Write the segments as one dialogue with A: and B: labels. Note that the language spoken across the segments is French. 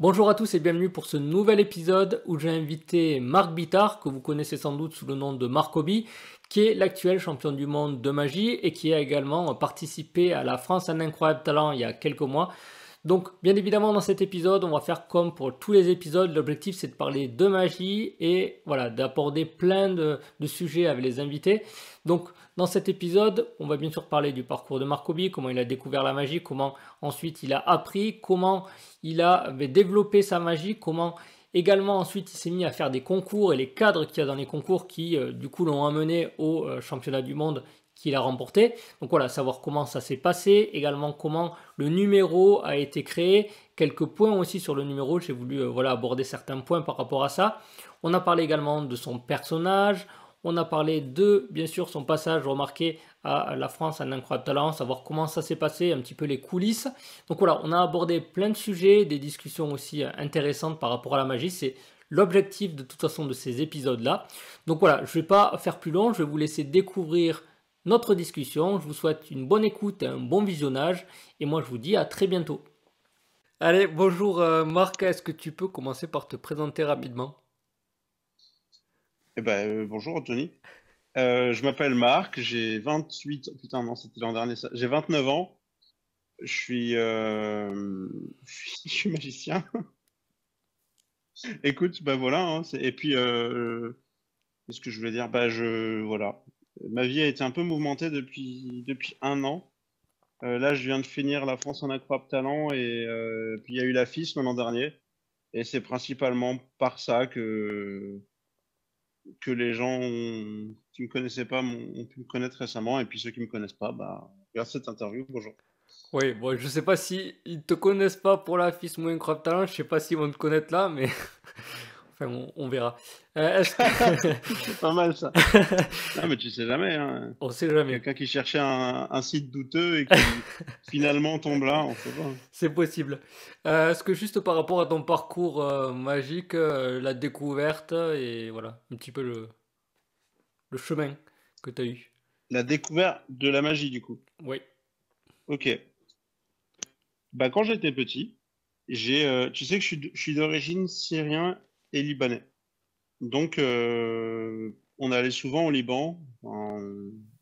A: Bonjour à tous et bienvenue pour ce nouvel épisode où j'ai invité Marc Bittard, que vous connaissez sans doute sous le nom de Marcobi, qui est l'actuel champion du monde de magie et qui a également participé à la France un incroyable talent il y a quelques mois. Donc bien évidemment dans cet épisode on va faire comme pour tous les épisodes, l'objectif c'est de parler de magie et voilà d'aborder plein de, sujets avec les invités. Donc dans cet épisode on va bien sûr parler du parcours de Marcobi, comment il a découvert la magie, comment ensuite il a appris, comment il a développé sa magie, comment également ensuite il s'est mis à faire des concours et les cadres qu'il y a dans les concours qui euh, du coup l'ont amené au euh, championnat du monde qu'il a remporté. Donc voilà, savoir comment ça s'est passé, également comment le numéro a été créé, quelques points aussi sur le numéro, j'ai voulu euh, voilà, aborder certains points par rapport à ça. On a parlé également de son personnage, on a parlé de, bien sûr, son passage remarqué à la France, un incroyable talent, savoir comment ça s'est passé, un petit peu les coulisses. Donc voilà, on a abordé plein de sujets, des discussions aussi intéressantes par rapport à la magie. C'est l'objectif de toute façon de ces épisodes-là. Donc voilà, je ne vais pas faire plus long, je vais vous laisser découvrir notre discussion. Je vous souhaite une bonne écoute et un bon visionnage. Et moi, je vous dis à très bientôt. Allez, bonjour euh, Marc, est-ce que tu peux commencer par te présenter rapidement?
B: Eh ben, euh, bonjour Anthony. Euh, je m'appelle Marc, j'ai 28... Putain, non, c'était l'an dernier ça. J'ai 29 ans. Je suis, je suis magicien. Écoute, bah voilà. Hein, et puis, qu'est-ce que je voulais dire? Bah, je... Voilà ma vie a été un peu mouvementée depuis, depuis un an. Euh, là, je viens de finir la France en incroyable talent et euh, puis il y a eu la FIS l'an dernier. Et c'est principalement par ça que, que les gens qui ne me connaissaient pas ont pu me connaître récemment. Et puis ceux qui ne me connaissent pas, bah, grâce cette interview, bonjour.
A: Oui, bon, je sais pas si ils te connaissent pas pour la FIS incroyable talent, je sais pas s'ils vont te connaître là, mais Enfin, on, verra.
B: Euh, c'est pas mal ça. non, mais tu sais jamais. Hein.
A: On sait jamais.
B: Quelqu'un qui cherchait un, site douteux et qui finalement tombe là, on sait pas.
A: C'est possible. Euh, est-ce que juste par rapport à ton parcours euh, magique, la découverte et voilà, un petit peu le, le chemin que tu as eu?
B: La découverte de la magie, du coup
A: Oui.
B: Ok. Bah, quand j'étais petit, j'ai, tu sais que je suis d'origine syrien et libanais. Donc, euh, on allait souvent au Liban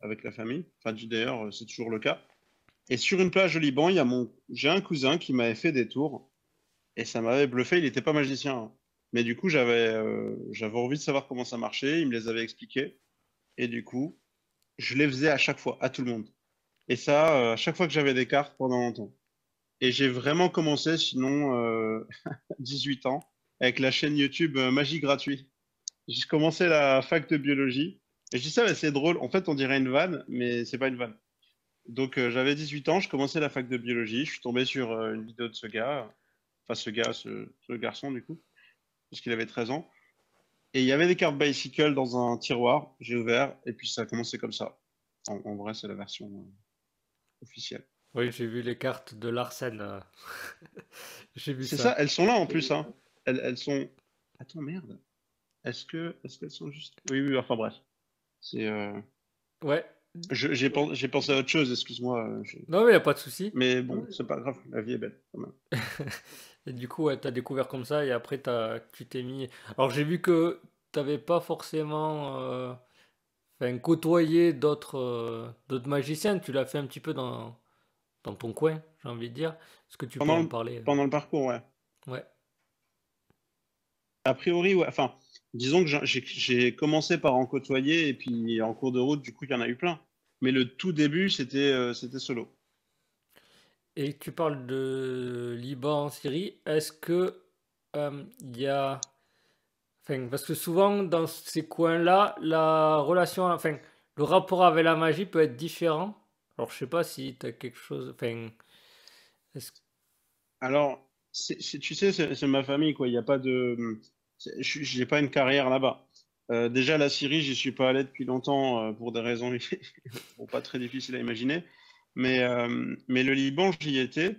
B: avec la famille. Enfin, d'ailleurs, c'est toujours le cas. Et sur une plage au Liban, il y a mon, j'ai un cousin qui m'avait fait des tours et ça m'avait bluffé. Il n'était pas magicien, hein. mais du coup, j'avais, euh, j'avais envie de savoir comment ça marchait. Il me les avait expliqués et du coup, je les faisais à chaque fois, à tout le monde. Et ça, euh, à chaque fois que j'avais des cartes pendant longtemps. Et j'ai vraiment commencé, sinon, 18 ans, avec la chaîne YouTube euh, Magie Gratuit. J'ai commencé la fac de biologie. Et je dis ça, c'est drôle. En fait, on dirait une vanne, mais c'est pas une vanne. Donc, euh, j'avais 18 ans, je commençais la fac de biologie. Je suis tombé sur euh, une vidéo de ce gars, enfin, ce gars, ce, garçon, du coup, parce qu'il avait 13 ans. Et il y avait des cartes Bicycle dans un tiroir. J'ai ouvert, et puis ça a commencé comme ça. En, vrai, c'est la version officielle.
A: Oui, j'ai vu les cartes de Larsen.
B: j'ai vu ça. C'est ça, elles sont là en plus. Hein elles, sont. Attends, merde. Est-ce que, est-ce qu'elles sont juste. Oui, oui, enfin bref. C'est. Euh,
A: ouais.
B: j'ai, pensé à autre chose, excuse-moi.
A: Euh, non, mais il n'y a pas de souci.
B: Mais bon, c'est pas grave, la vie est belle quand même.
A: et du coup, tu as découvert comme ça et après, tu t'es mis. Alors, j'ai vu que tu n'avais pas forcément. Euh... Enfin, côtoyé d'autres, euh, d'autres magiciens, tu l'as fait un petit peu dans, dans ton coin, j'ai envie de dire. Est-ce que tu
B: peux en
A: parler
B: Pendant le parcours, ouais.
A: Ouais.
B: A priori, ouais. Enfin, disons que j'ai commencé par en côtoyer et puis en cours de route, du coup, il y en a eu plein. Mais le tout début, c'était euh, solo.
A: Et tu parles de Liban, Syrie. Est-ce que euh, il y a. Enfin, parce que souvent, dans ces coins-là, la relation. Enfin, le rapport avec la magie peut être différent. Alors, je sais pas si tu as quelque chose. Enfin.
B: Alors, tu sais, c'est ma famille, quoi. Il n'y a pas de. Je n'ai pas une carrière là-bas. Euh, déjà, la Syrie, j'y suis pas allé depuis longtemps euh, pour des raisons pas très difficiles à imaginer. Mais, euh, mais le Liban, j'y étais.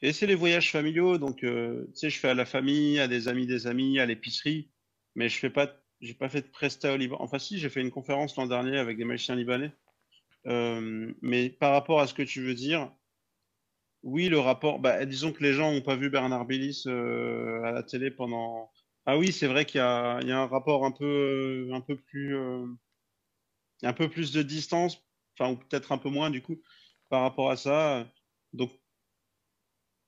B: Et c'est les voyages familiaux. Donc, tu sais, je fais à la famille, à des amis des amis, à l'épicerie. Mais je fais pas, j'ai pas fait de presta au Liban. Enfin, si, j'ai fait une conférence l'an dernier avec des magiciens libanais. mais par rapport à ce que tu veux dire, Oui, le rapport. Bah, disons que les gens n'ont pas vu Bernard Billis euh, à la télé pendant. Ah oui, c'est vrai qu'il y a, un rapport un peu, un peu plus, euh, un peu plus de distance, enfin ou peut-être un peu moins du coup par rapport à ça. Donc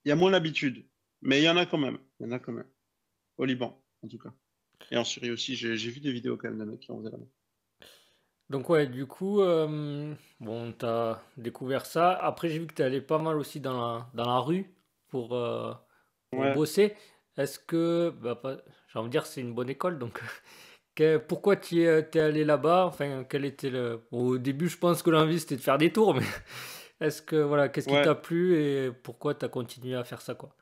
B: il y a moins l'habitude, mais il y en a quand même. Il y en a quand même. Au Liban, en tout cas. Et en Syrie aussi, j'ai vu des vidéos quand même de mecs qui en faisaient là-bas.
A: Donc ouais, du coup, euh, bon, tu as découvert ça. Après, j'ai vu que tu allé pas mal aussi dans la, dans la rue pour, euh, bosser. Est-ce que, bah, j'ai envie de dire, c'est une bonne école, donc pourquoi tu es, allé là-bas? Enfin, quel était le... au début, je pense que l'envie c'était de faire des tours, mais est-ce que, voilà, qu'est-ce qui t'a plu et pourquoi tu as continué à faire ça, quoi?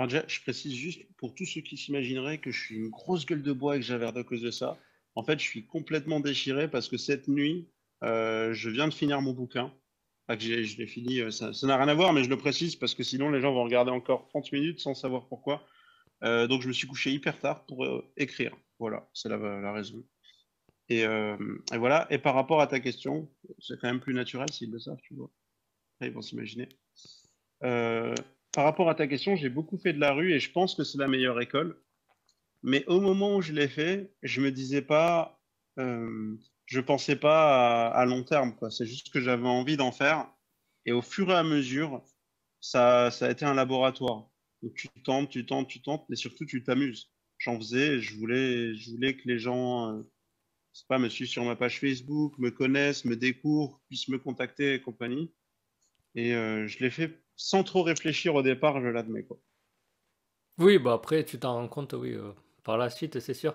B: Déjà, je précise juste pour tous ceux qui s'imagineraient que je suis une grosse gueule de bois et que j'avais à cause de ça. En fait, je suis complètement déchiré parce que cette nuit, euh, je viens de finir mon bouquin. que je l'ai fini, euh, ça n'a rien à voir, mais je le précise parce que sinon les gens vont regarder encore 30 minutes sans savoir pourquoi. Euh, donc je me suis couché hyper tard pour écrire. Voilà, c'est la, raison. Et, voilà. Et par rapport à ta question, c'est quand même plus naturel s'ils le savent, tu vois. ils vont s'imaginer. par rapport à ta question, j'ai beaucoup fait de la rue et je pense que c'est la meilleure école. Mais au moment où je l'ai fait, je me disais pas, euh, je pensais pas à, long terme. C'est juste que j'avais envie d'en faire. Et au fur et à mesure, ça, ça a été un laboratoire. Donc tu tentes, tu tentes, tu tentes, mais surtout tu t'amuses. J'en faisais, je voulais, je voulais que les gens, euh, pas, me suivent sur ma page Facebook, me connaissent, me découvrent, puissent me contacter et compagnie. Et euh, je l'ai fait sans trop réfléchir au départ, je l'admets.
A: Oui, bah après, tu t'en rends compte, oui. Euh, par la suite, c'est sûr.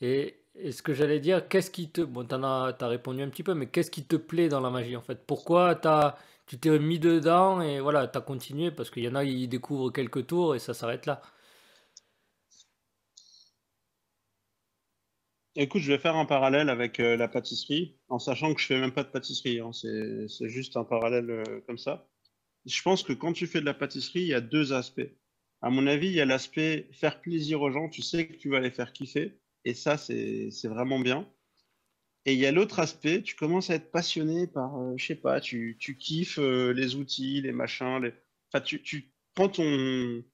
A: Et, ce que j'allais dire, qu'est-ce qui te... Bon, t'en répondu un petit peu, mais qu'est-ce qui te plaît dans la magie, en fait? Pourquoi as, tu t'es mis dedans et voilà, tu as continué? Parce qu'il y en a, ils découvrent quelques tours et ça s'arrête là.
B: Écoute, je vais faire un parallèle avec euh, la pâtisserie, en sachant que je fais même pas de pâtisserie. Hein. c'est juste un parallèle euh, comme ça. Je pense que quand tu fais de la pâtisserie, il y a deux aspects à mon avis, il y a l'aspect faire plaisir aux gens. Tu sais que tu vas les faire kiffer. Et ça, c'est vraiment bien. Et il y a l'autre aspect, tu commences à être passionné par, euh, je sais pas, tu, tu kiffes euh, les outils, les machins. Les... Enfin, tu, prends ton,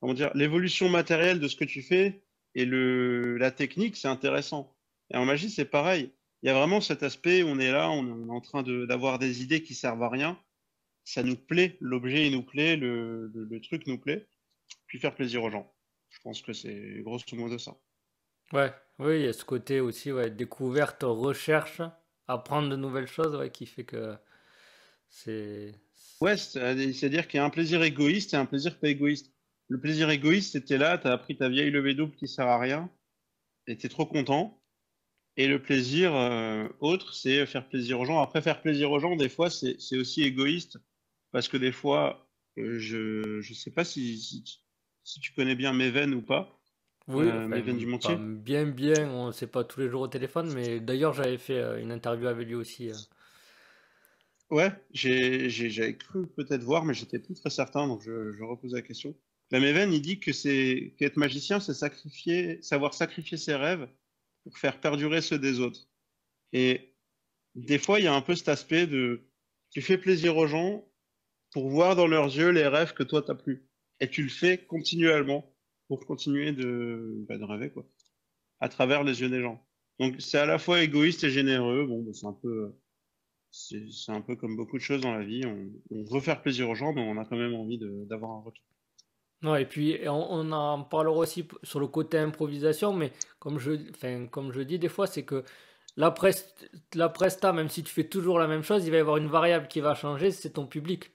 B: comment dire, l'évolution matérielle de ce que tu fais et la technique, c'est intéressant. Et en magie, c'est pareil. Il y a vraiment cet aspect on est là, on est en train d'avoir des idées qui servent à rien. Ça nous plaît, l'objet nous plaît, le truc nous plaît puis faire plaisir aux gens. Je pense que c'est grosso modo ça.
A: Ouais, oui, il y a ce côté aussi, ouais, découverte, recherche, apprendre de nouvelles choses, ouais, qui fait que c'est.
B: Ouais, c'est-à-dire qu'il y a un plaisir égoïste et un plaisir pas égoïste. Le plaisir égoïste, c'était là, tu as appris ta vieille levée double qui sert à rien, et tu es trop content. Et le plaisir euh, autre, c'est faire plaisir aux gens. Après, faire plaisir aux gens, des fois, c'est aussi égoïste, parce que des fois, euh, je ne sais pas si, si tu connais bien Meven ou pas.
A: Oui, euh, du Montier. Bien, bien, on ne sait pas tous les jours au téléphone, mais d'ailleurs j'avais fait euh, une interview avec lui aussi. Euh.
B: Ouais, j'avais cru peut-être voir, mais j'étais plus très certain, donc je, je repose la question. La Meven, il dit que c'est qu'être magicien, c'est sacrifier, savoir sacrifier ses rêves pour faire perdurer ceux des autres. Et des fois, il y a un peu cet aspect de tu fais plaisir aux gens pour voir dans leurs yeux les rêves que toi t'as plus et tu le fais continuellement pour continuer de, bah, de rêver quoi, à travers les yeux des gens. Donc c'est à la fois égoïste et généreux. Bon, bah, c'est un peu, c'est un peu comme beaucoup de choses dans la vie. On, veut faire plaisir aux gens, mais on a quand même envie d'avoir un retour.
A: Ouais, et puis on, en parlera aussi sur le côté improvisation, mais comme je, enfin, comme je dis des fois, c'est que la, la presta, même si tu fais toujours la même chose, il va y avoir une variable qui va changer, c'est ton public.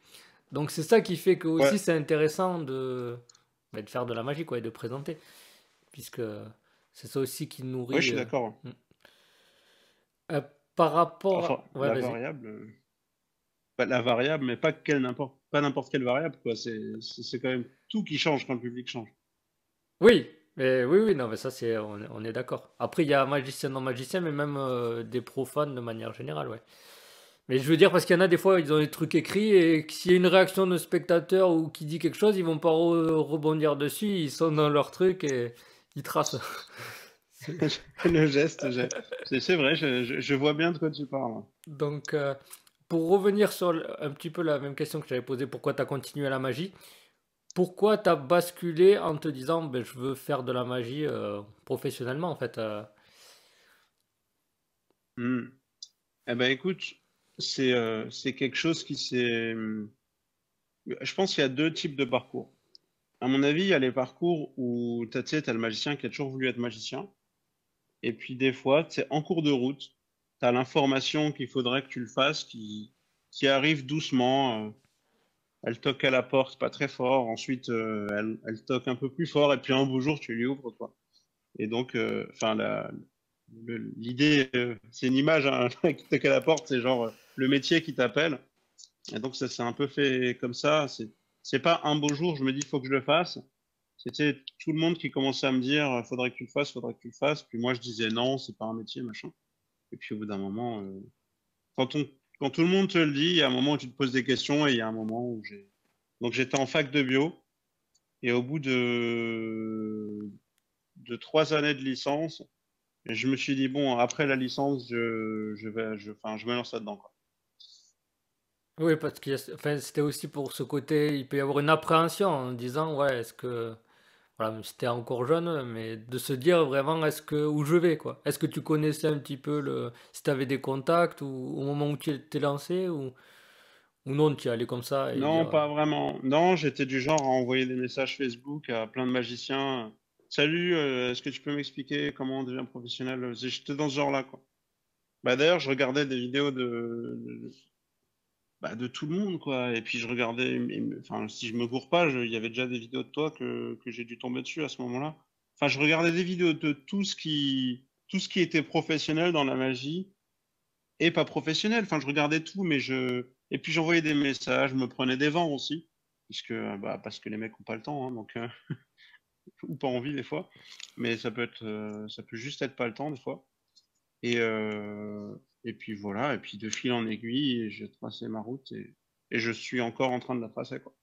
A: Donc c'est ça qui fait que aussi c'est intéressant de, bah, de faire de la magie quoi, et de présenter. Puisque c'est ça aussi qui nourrit.
B: Oui, je suis euh, d'accord. Hmm.
A: Euh, par rapport
B: à... la variable. Euh, pas la variable, mais pas quelle n'importe pas n'importe quelle variable quoi. C'est c'est quand même tout qui change quand le public change.
A: Oui, mais oui, oui, non, mais ça, c'est, on, est d'accord. Après, il y a magicien non magicien, mais même des profanes de manière générale, ouais. Mais je veux dire, parce qu'il y en a des fois, ils ont des trucs écrits et s'il y a une réaction de spectateur ou qui dit quelque chose, ils vont pas rebondir dessus, ils sont dans leur truc et ils tracent.
B: le geste, c'est vrai, je, vois bien de quoi tu parles.
A: Donc, euh, pour revenir sur un petit peu la même question que j'avais posée, pourquoi tu as continué à la magie? Pourquoi tu as basculé en te disant ben, je veux faire de la magie euh, professionnellement en fait euh?
B: hmm. Eh ben écoute, c'est euh, c'est quelque chose qui s'est. Je pense qu'il y a deux types de parcours. À mon avis, il y a les parcours où tu as, as le magicien qui a toujours voulu être magicien. Et puis des fois, c'est en cours de route, tu as l'information qu'il faudrait que tu le fasses qui, qui arrive doucement. Euh, elle toque à la porte, pas très fort. Ensuite, euh, elle, elle, toque un peu plus fort. Et puis un beau jour, tu lui ouvres, toi. Et donc, enfin, l'idée, c'est une image hein, qui toque à la porte, c'est genre le métier qui t'appelle. Et donc, ça s'est un peu fait comme ça. C'est pas un beau jour, je me dis, il faut que je le fasse. C'était tout le monde qui commençait à me dire, faudrait que tu le fasses, faudrait que tu le fasses. Puis moi, je disais non, c'est pas un métier, machin. Et puis au bout d'un moment, euh, quand, on, quand tout le monde te le dit, il y a un moment où tu te poses des questions et il y a un moment où j'ai. Donc j'étais en fac de bio et au bout de, de trois années de licence, je me suis dit, bon, après la licence, je, je, vais, je, enfin, je me lance là-dedans.
A: Oui, parce que enfin, c'était aussi pour ce côté, il peut y avoir une appréhension en disant, ouais, est-ce que voilà, c'était encore jeune, mais de se dire vraiment est-ce que où je vais quoi? Est-ce que tu connaissais un petit peu le si tu avais des contacts ou au moment où tu t'es lancé ou ou non, tu es allé comme ça
B: Non, pas vraiment. Non, j'étais du genre à envoyer des messages Facebook à plein de magiciens. Salut, euh, est-ce que tu peux m'expliquer comment on devient professionnel? J'étais dans ce genre-là quoi. Bah d'ailleurs, je regardais des vidéos de, bah, de tout le monde, quoi. Et puis je regardais, enfin, si je me cours pas, il y avait déjà des vidéos de toi que, que j'ai dû tomber dessus à ce moment-là. Enfin, je regardais des vidéos de tout ce qui, tout ce qui était professionnel dans la magie et pas professionnel. Enfin, je regardais tout, mais je, et puis j'envoyais des messages, je me prenais des vents aussi, puisque, bah, parce que les mecs ont pas le temps, hein, donc, euh, ou pas envie des fois. Mais ça peut être, euh, ça peut juste être pas le temps des fois. Et, euh, et puis voilà, et puis de fil en aiguille, j'ai tracé ma route et, je suis encore en train de la tracer. Quoi.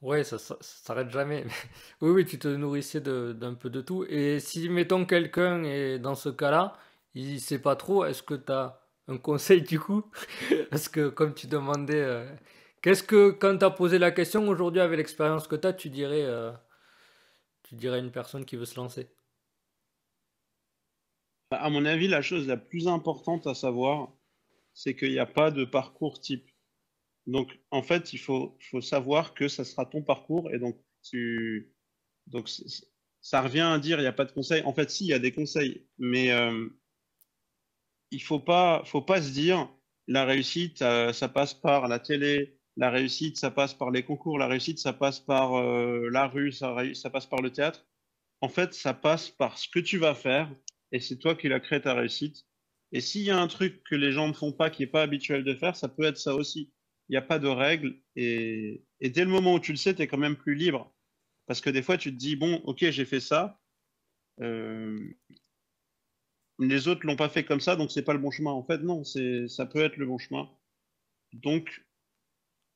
A: Ouais, ça, ça, s'arrête jamais. oui, oui, tu te nourrissais d'un peu de tout. Et si, mettons, quelqu'un est dans ce cas-là, il sait pas trop, est-ce que tu as un conseil du coup? Parce que comme tu demandais, euh, qu'est-ce que, quand tu as posé la question aujourd'hui avec l'expérience que tu as, tu dirais, euh, tu dirais à une personne qui veut se lancer?
B: À mon avis, la chose la plus importante à savoir, c'est qu'il n'y a pas de parcours type. Donc, en fait, il faut, savoir que ça sera ton parcours et donc ça revient à dire il n'y a pas de conseils. En fait, si, il y a des conseils, mais euh, il pas, faut pas se dire la réussite, ça passe par la télé, la réussite, ça passe par les concours, la réussite, ça passe par euh, la rue, ça passe par le théâtre. En fait, ça passe par ce que tu vas faire, et c'est toi qui l'as créé ta réussite. Et s'il y a un truc que les gens ne font pas, qui n'est pas habituel de faire, ça peut être ça aussi. Il n'y a pas de règles. Et, dès le moment où tu le sais, tu es quand même plus libre. Parce que des fois, tu te dis, bon, ok, j'ai fait ça. Euh, les autres l'ont pas fait comme ça, donc c'est pas le bon chemin. En fait, non, ça peut être le bon chemin. Donc,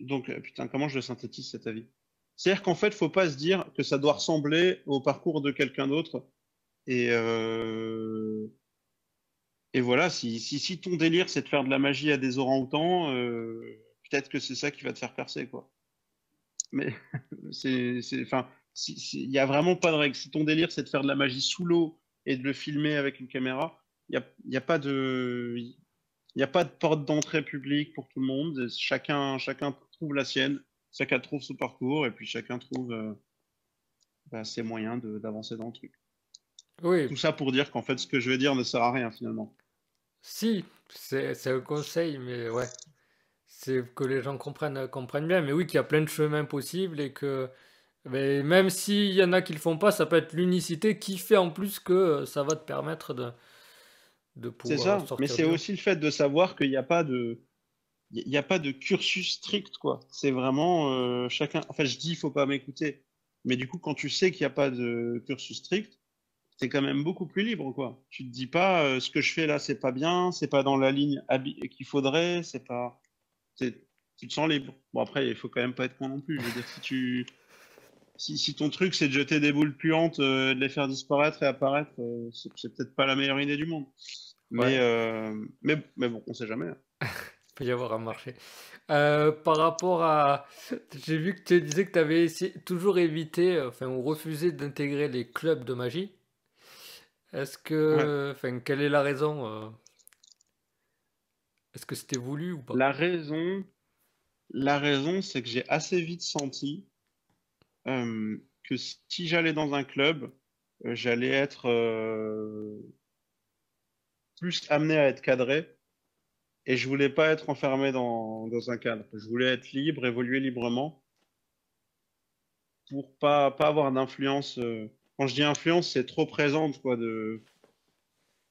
B: donc, euh, putain, comment je synthétise cet avis? C'est-à-dire qu'en fait, faut pas se dire que ça doit ressembler au parcours de quelqu'un d'autre et, euh, et voilà, si, ton délire c'est de faire de la magie à des orang-outans, euh, peut-être que c'est ça qui va te faire percer, quoi. Mais c'est, enfin, il n'y a vraiment pas de règle. Si ton délire c'est de faire de la magie sous l'eau et de le filmer avec une caméra, il n'y a, y a pas de, il a pas de porte d'entrée publique pour tout le monde. Chacun, chacun trouve la sienne, chacun trouve son parcours et puis chacun trouve euh, bah, ses moyens d'avancer dans le truc.
A: Oui.
B: Tout ça pour dire qu'en fait, ce que je vais dire ne sert à rien finalement.
A: Si, c'est un conseil, mais ouais. C'est que les gens comprennent, comprennent bien. Mais oui, qu'il y a plein de chemins possibles et que mais même s'il y en a qui le font pas, ça peut être l'unicité qui fait en plus que ça va te permettre de, de pouvoir
B: C'est ça, mais c'est aussi le fait de savoir qu'il n'y a pas de. Il n'y a pas de cursus strict, quoi. C'est vraiment euh, chacun. Enfin, je dis, il faut pas m'écouter. Mais du coup, quand tu sais qu'il n'y a pas de cursus strict, c'est quand même beaucoup plus libre, quoi. Tu te dis pas euh, ce que je fais là, c'est pas bien, c'est pas dans la ligne qu'il faudrait, c'est pas. Tu te sens libre. Bon après, il faut quand même pas être con non plus. Je veux dire, si tu, si, ton truc c'est de jeter des boules puantes, euh, de les faire disparaître et apparaître, euh, c'est peut-être pas la meilleure idée du monde. Mais, mais, mais bon, on sait jamais. Hein.
A: peut y avoir un marché. Euh, par rapport à. J'ai vu que tu disais que tu avais toujours évité, enfin, ou refusé d'intégrer les clubs de magie. Est-ce que. Enfin, quelle est la raison euh? Est-ce que c'était voulu ou pas?
B: La raison, la raison c'est que j'ai assez vite senti euh, que si j'allais dans un club, j'allais être plus amené à être cadré et je voulais pas être enfermé dans, dans, un cadre. Je voulais être libre, évoluer librement pour pas, pas avoir d'influence. Euh, quand je dis influence, c'est trop présente, quoi.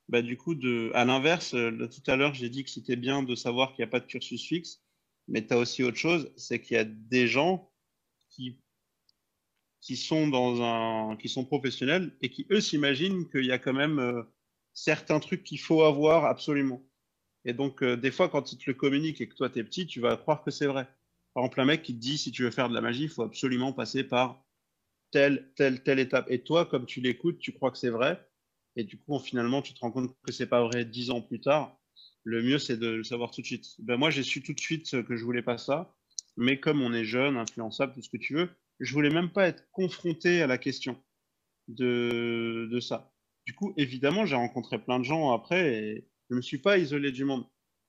B: Bah, du coup, à l'inverse, euh, tout à l'heure, j'ai dit que c'était bien de savoir qu'il n'y a pas de cursus fixe, mais tu as aussi autre chose, c'est qu'il y a des gens qui, qui, sont dans un, qui sont professionnels et qui, eux, s'imaginent qu'il y a quand même euh, certains trucs qu'il faut avoir absolument. Et donc, euh, des fois, quand ils te le communiquent et que toi, tu es petit, tu vas croire que c'est vrai. Par exemple, un mec qui te dit, si tu veux faire de la magie, il faut absolument passer par telle, telle, telle étape. Et toi, comme tu l'écoutes, tu crois que c'est vrai. Et du coup, finalement, tu te rends compte que c'est pas vrai dix ans plus tard. Le mieux, c'est de le savoir tout de suite. Ben, moi, j'ai su tout de suite que je voulais pas ça. Mais comme on est jeune, influençable, tout ce que tu veux, je voulais même pas être confronté à la question de, de ça. Du coup, évidemment, j'ai rencontré plein de gens après et je me suis pas isolé du monde,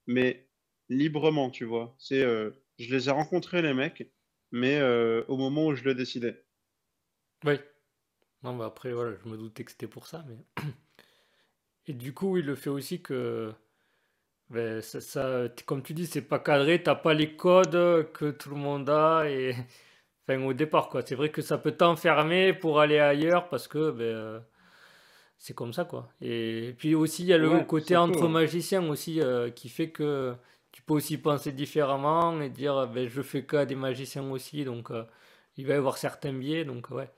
B: mais librement, tu vois. C'est, euh, je les ai rencontrés les mecs, mais euh, au moment où je le décidais.
A: Oui. Non, bah après, voilà, je me doutais que c'était pour ça, mais. Et du coup, il le fait aussi que. Ben, ça, comme tu dis, c'est pas cadré, t'as pas les codes que tout le monde a et enfin au départ quoi. C'est vrai que ça peut t'enfermer pour aller ailleurs parce que ben, c'est comme ça quoi. Et puis aussi il y a le côté entre magiciens aussi euh, qui fait que tu peux aussi penser différemment et dire ben, je fais qu'à des magiciens aussi donc euh, il va y avoir certains biais donc ouais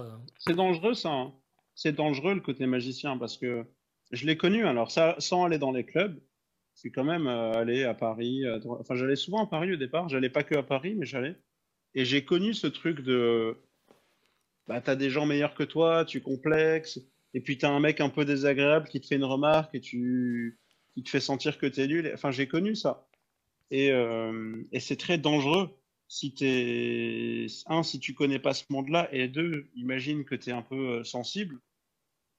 A: Euh,
B: c'est dangereux ça. Hein. C'est dangereux le côté magicien parce que je l'ai connu alors ça sans aller dans les clubs. Suis quand même allé à Paris. Enfin j'allais souvent à Paris au départ. J'allais pas que à Paris mais j'allais. Et j'ai connu ce truc de bah, tu as des gens meilleurs que toi, tu complexes, et puis tu as un mec un peu désagréable qui te fait une remarque et tu, qui te fait sentir que tu es nul. Enfin, j'ai connu ça. Et, euh, et c'est très dangereux si es un, si tu connais pas ce monde-là, et deux, imagine que tu es un peu euh, sensible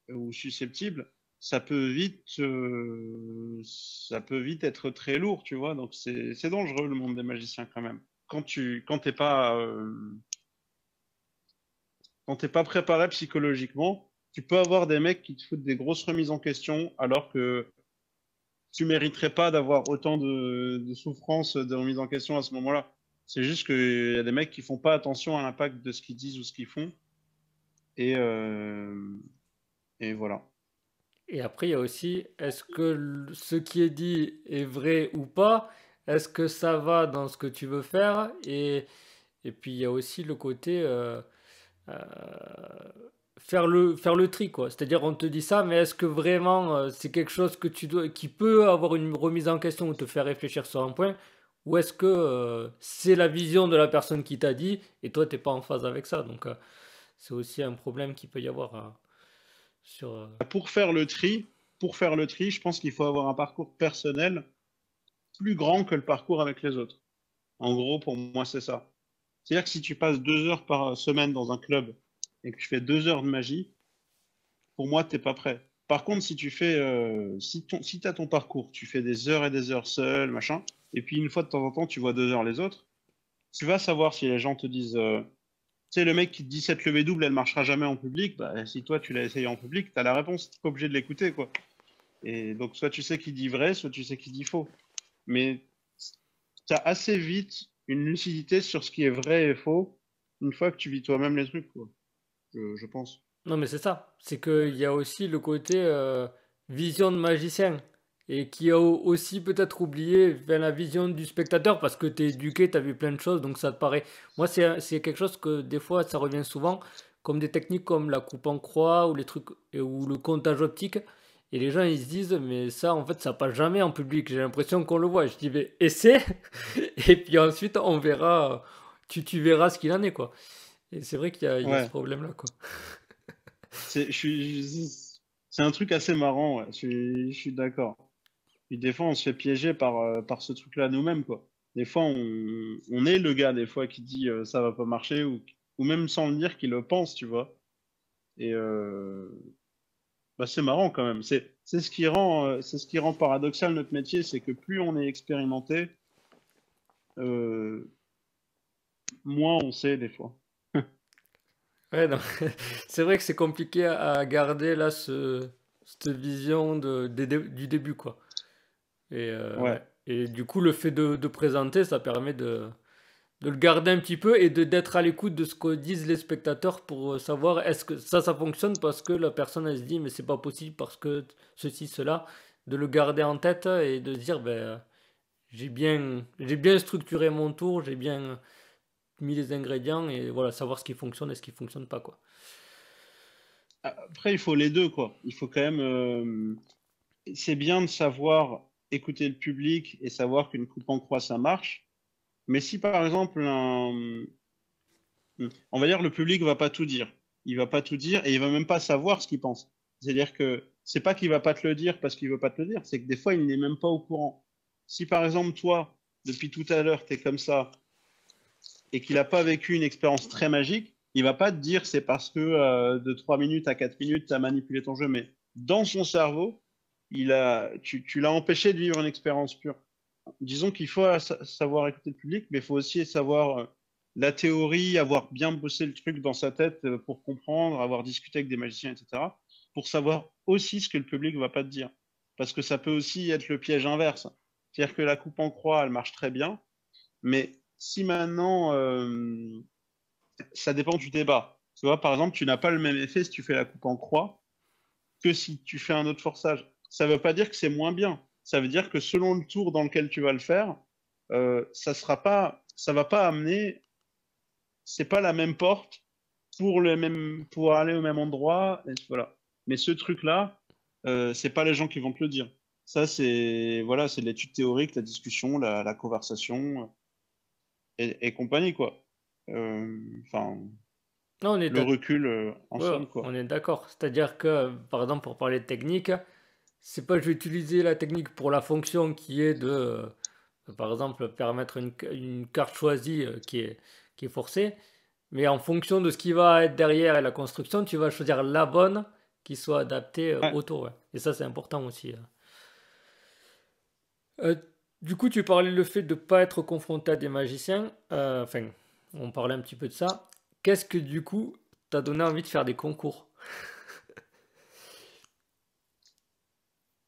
B: ou susceptible, ça peut vite, euh, ça peut vite être très lourd, tu vois. Donc c'est dangereux le monde des magiciens quand même. Quand tu, quand t'es pas, quand tu n'es pas préparé psychologiquement, tu peux avoir des mecs qui te foutent des grosses remises en question alors que tu mériterais pas d'avoir autant de, de souffrance, de remise en question à ce moment-là. C'est juste qu'il y a des mecs qui font pas attention à l'impact de ce qu'ils disent ou ce qu'ils font. Et, euh, voilà.
A: Et après, il y a aussi, est-ce que ce qui est dit est vrai ou pas? Est-ce que ça va dans ce que tu veux faire? Et, et puis, il y a aussi le côté, euh, euh, faire le faire tri quoi c'est-à-dire on te dit ça mais est-ce que vraiment c'est quelque chose qui peut avoir une remise en question ou te faire réfléchir sur un point? Ou est-ce que euh, c'est la vision de la personne qui t'a dit et toi t'es pas en phase avec ça? Donc c'est aussi un problème qui peut y avoir sur
B: pour faire le tri pour faire le tri je pense qu'il faut avoir un parcours personnel plus grand que le parcours avec les autres. En gros pour moi c'est ça. C'est-à-dire que si tu passes deux heures par semaine dans un club et que tu fais deux heures de magie, pour moi, tu n'es pas prêt. Par contre, si tu fais, euh, si, ton, as ton parcours, tu fais des heures et des heures seul, machin, et puis une fois de temps en temps, tu vois deux heures les autres, tu vas savoir si les gens te disent, euh, tu sais, le mec qui te dit cette levée double, elle marchera jamais en public, bah, si toi tu l'as essayé en public, tu as la réponse, tu pas obligé de l'écouter, quoi. Et donc, soit tu sais qui dit vrai, soit tu sais qui dit faux. Mais tu as assez vite une lucidité sur ce qui est vrai et faux une fois que tu vis toi-même les trucs, quoi. Je, pense.
A: Non, mais c'est ça. C'est qu'il y a aussi le côté euh, vision de magicien et qui a aussi peut-être oublié la vision du spectateur parce que tu es éduqué, tu as vu plein de choses, donc ça te paraît. Moi, c'est quelque chose que des fois, ça revient souvent, comme des techniques comme la coupe en croix ou les trucs ou le comptage optique. Et les gens, ils se disent, mais ça, en fait, ça passe jamais en public. J'ai l'impression qu'on le voit. Je dis, mais essaie. Et puis ensuite, on verra. Tu, tu verras ce qu'il en est, quoi. Et c'est vrai qu'il y a, ce problème-là, quoi.
B: C'est un truc assez marrant, ouais. je suis, je suis d'accord. Puis des fois, on se fait piéger par, euh, par ce truc-là nous-mêmes, quoi. Des fois, on, on, est le gars, des fois, qui dit euh, ça va pas marcher, ou, ou même sans le dire, qui le pense, tu vois. Et euh, bah, c'est marrant quand même. C'est ce, qui rend, euh, ce qui rend paradoxal notre métier, c'est que plus on est expérimenté, euh, moins on sait des fois.
A: ouais, c'est vrai que c'est compliqué à garder là ce, cette vision de, du début, quoi. Et, euh, et du coup, le fait de, de, présenter, ça permet de, de le garder un petit peu et d'être à l'écoute de ce que disent les spectateurs pour euh, savoir est-ce que ça, ça fonctionne parce que la personne, elle se dit, mais c'est pas possible parce que ceci, cela. De le garder en tête et de se dire, ben, j'ai bien, j'ai bien structuré mon tour, j'ai bien mis les ingrédients et voilà, savoir ce qui fonctionne et ce qui fonctionne pas, quoi.
B: Après, il faut les deux, quoi. Il faut quand même. Euh, c'est bien de savoir écouter le public et savoir qu'une coupe en croix, ça marche. Mais si par exemple, on va dire le public va pas tout dire. Il va pas tout dire et il va même pas savoir ce qu'il pense. C'est-à-dire que c'est pas qu'il va pas te le dire parce qu'il veut pas te le dire, c'est que des fois, il n'est même pas au courant. Si par exemple, toi, depuis tout à l'heure, tu es comme ça et qu'il n'a pas vécu une expérience très magique, il va pas te dire c'est parce que euh, de 3 minutes à 4 minutes, tu as manipulé ton jeu, mais dans son cerveau, il a, tu, l'as empêché de vivre une expérience pure. Disons qu'il faut savoir écouter le public, mais il faut aussi savoir euh, la théorie, avoir bien bossé le truc dans sa tête euh, pour comprendre, avoir discuté avec des magiciens, etc., pour savoir aussi ce que le public va pas te dire. Parce que ça peut aussi être le piège inverse. C'est-à-dire que la coupe en croix, elle marche très bien, mais si maintenant ça dépend du débat. Tu vois, par exemple, tu n'as pas le même effet si tu fais la coupe en croix que si tu fais un autre forçage. Ça ne veut pas dire que c'est moins bien. Ça veut dire que selon le tour dans lequel tu vas le faire, euh, ça sera pas, ça va pas amener, c'est pas la même porte pour le même, pour aller au même endroit. voilà. Mais ce truc-là, euh, c'est pas les gens qui vont te le dire. Ça, c'est voilà, c'est l'étude théorique, la discussion, la, conversation et, et compagnie quoi. Euh, enfin, on est le recul euh, en somme, quoi.
A: On est d'accord. C'est-à-dire que, par exemple, pour parler de technique, c'est pas je vais utiliser la technique pour la fonction qui est de, euh, par exemple, permettre une, une carte choisie qui est, qui est forcée, mais en fonction de ce qui va être derrière et la construction, tu vas choisir la bonne qui soit adaptée autour. Et ça, c'est important aussi. Du coup, tu parlais le fait de ne pas être confronté à des magiciens. enfin, on parlait un petit peu de ça. Qu'est-ce que du coup t'as donné envie de faire des concours?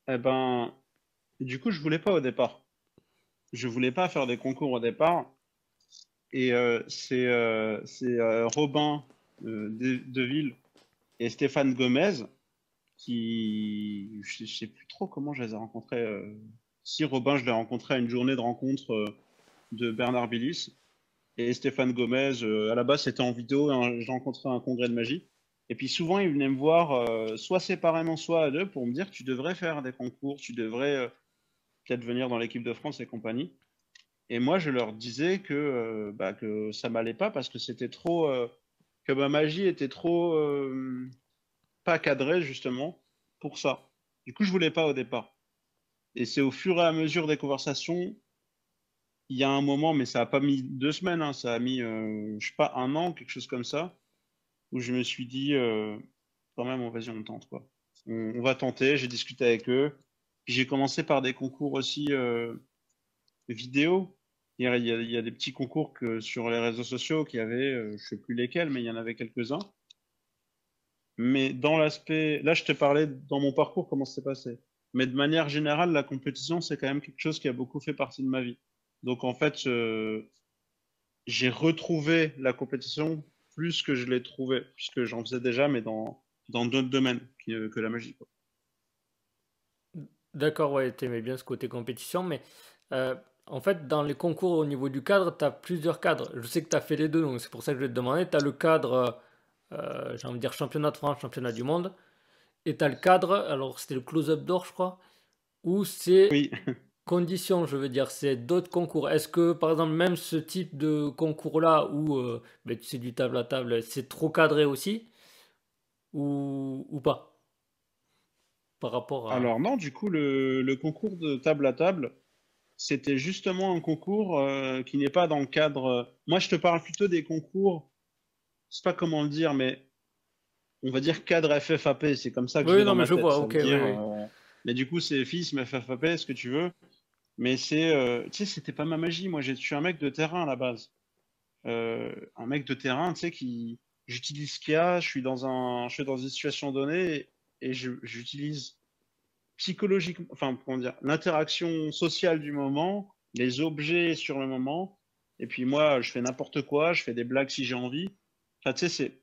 B: Eh ben, du coup, je voulais pas au départ. Je voulais pas faire des concours au départ. Et euh, c'est euh, euh, Robin Deville et Stéphane Gomez qui, je sais plus trop comment je les ai rencontrés. si Robin, je l'ai rencontré à une journée de rencontre de Bernard Billis et Stéphane Gomez. À la base, c'était en vidéo. J'ai rencontré un congrès de magie. Et puis souvent, ils venaient me voir euh, soit séparément, soit à deux pour me dire tu devrais faire des concours, tu devrais euh, peut-être venir dans l'équipe de France et compagnie. Et moi, je leur disais que, bah, que ça m'allait pas parce que c'était trop. que ma magie était trop. pas cadrée, justement, pour ça. Du coup, je voulais pas au départ. Et c'est au fur et à mesure des conversations il y a un moment, mais ça n'a pas mis deux semaines, hein, ça a mis, euh, je sais pas, un an, quelque chose comme ça, où je me suis dit, euh, quand même, vas-y, on tente, quoi. On, va tenter, j'ai discuté avec eux. J'ai commencé par des concours aussi euh, vidéo. Il y, a, des petits concours que sur les réseaux sociaux qui avaient, je sais plus lesquels, mais il y en avait quelques-uns. Mais dans l'aspect, là, je te parlais dans mon parcours comment ça s'est passé. Mais de manière générale, la compétition, c'est quand même quelque chose qui a beaucoup fait partie de ma vie. Donc en fait, euh, j'ai retrouvé la compétition plus que je l'ai trouvée, puisque j'en faisais déjà, mais dans dans d'autres domaines que, la magie.
A: D'accord, ouais, tu aimais bien ce côté compétition, mais euh, en fait, dans les concours au niveau du cadre, tu as plusieurs cadres. Je sais que tu as fait les deux, donc c'est pour ça que je vais te demander. Tu as le cadre, euh, j'ai envie de dire championnat de France, championnat du monde, et tu as le cadre, alors c'était le close-up d'or, je crois, où c'est
B: oui.
A: Conditions, je veux dire, c'est d'autres concours. Est-ce que, par exemple, même ce type de concours-là, où euh, ben, c'est du table à table, c'est trop cadré aussi ou, ou pas par rapport à...
B: Alors non, du coup, le, concours de table à table, c'était justement un concours euh, qui n'est pas dans le cadre... Moi, je te parle plutôt des concours, je sais pas comment le dire, mais on va dire cadre FFAP, c'est comme ça que
A: oui, non, mais je vois, ok.
B: Euh, mais du coup, c'est FISM, FFAP, ce que tu veux. Mais c'est, euh, tu sais, c'était pas ma magie. Moi, je suis un mec de terrain à la base. un mec de terrain, tu sais, qui, j'utilise ce qu'il y a, je suis dans un, je suis dans une situation donnée et, j'utilise psychologiquement, enfin, comment dire, l'interaction sociale du moment, les objets sur le moment, et puis moi, je fais n'importe quoi, je fais des blagues si j'ai envie. Tu sais, c'est,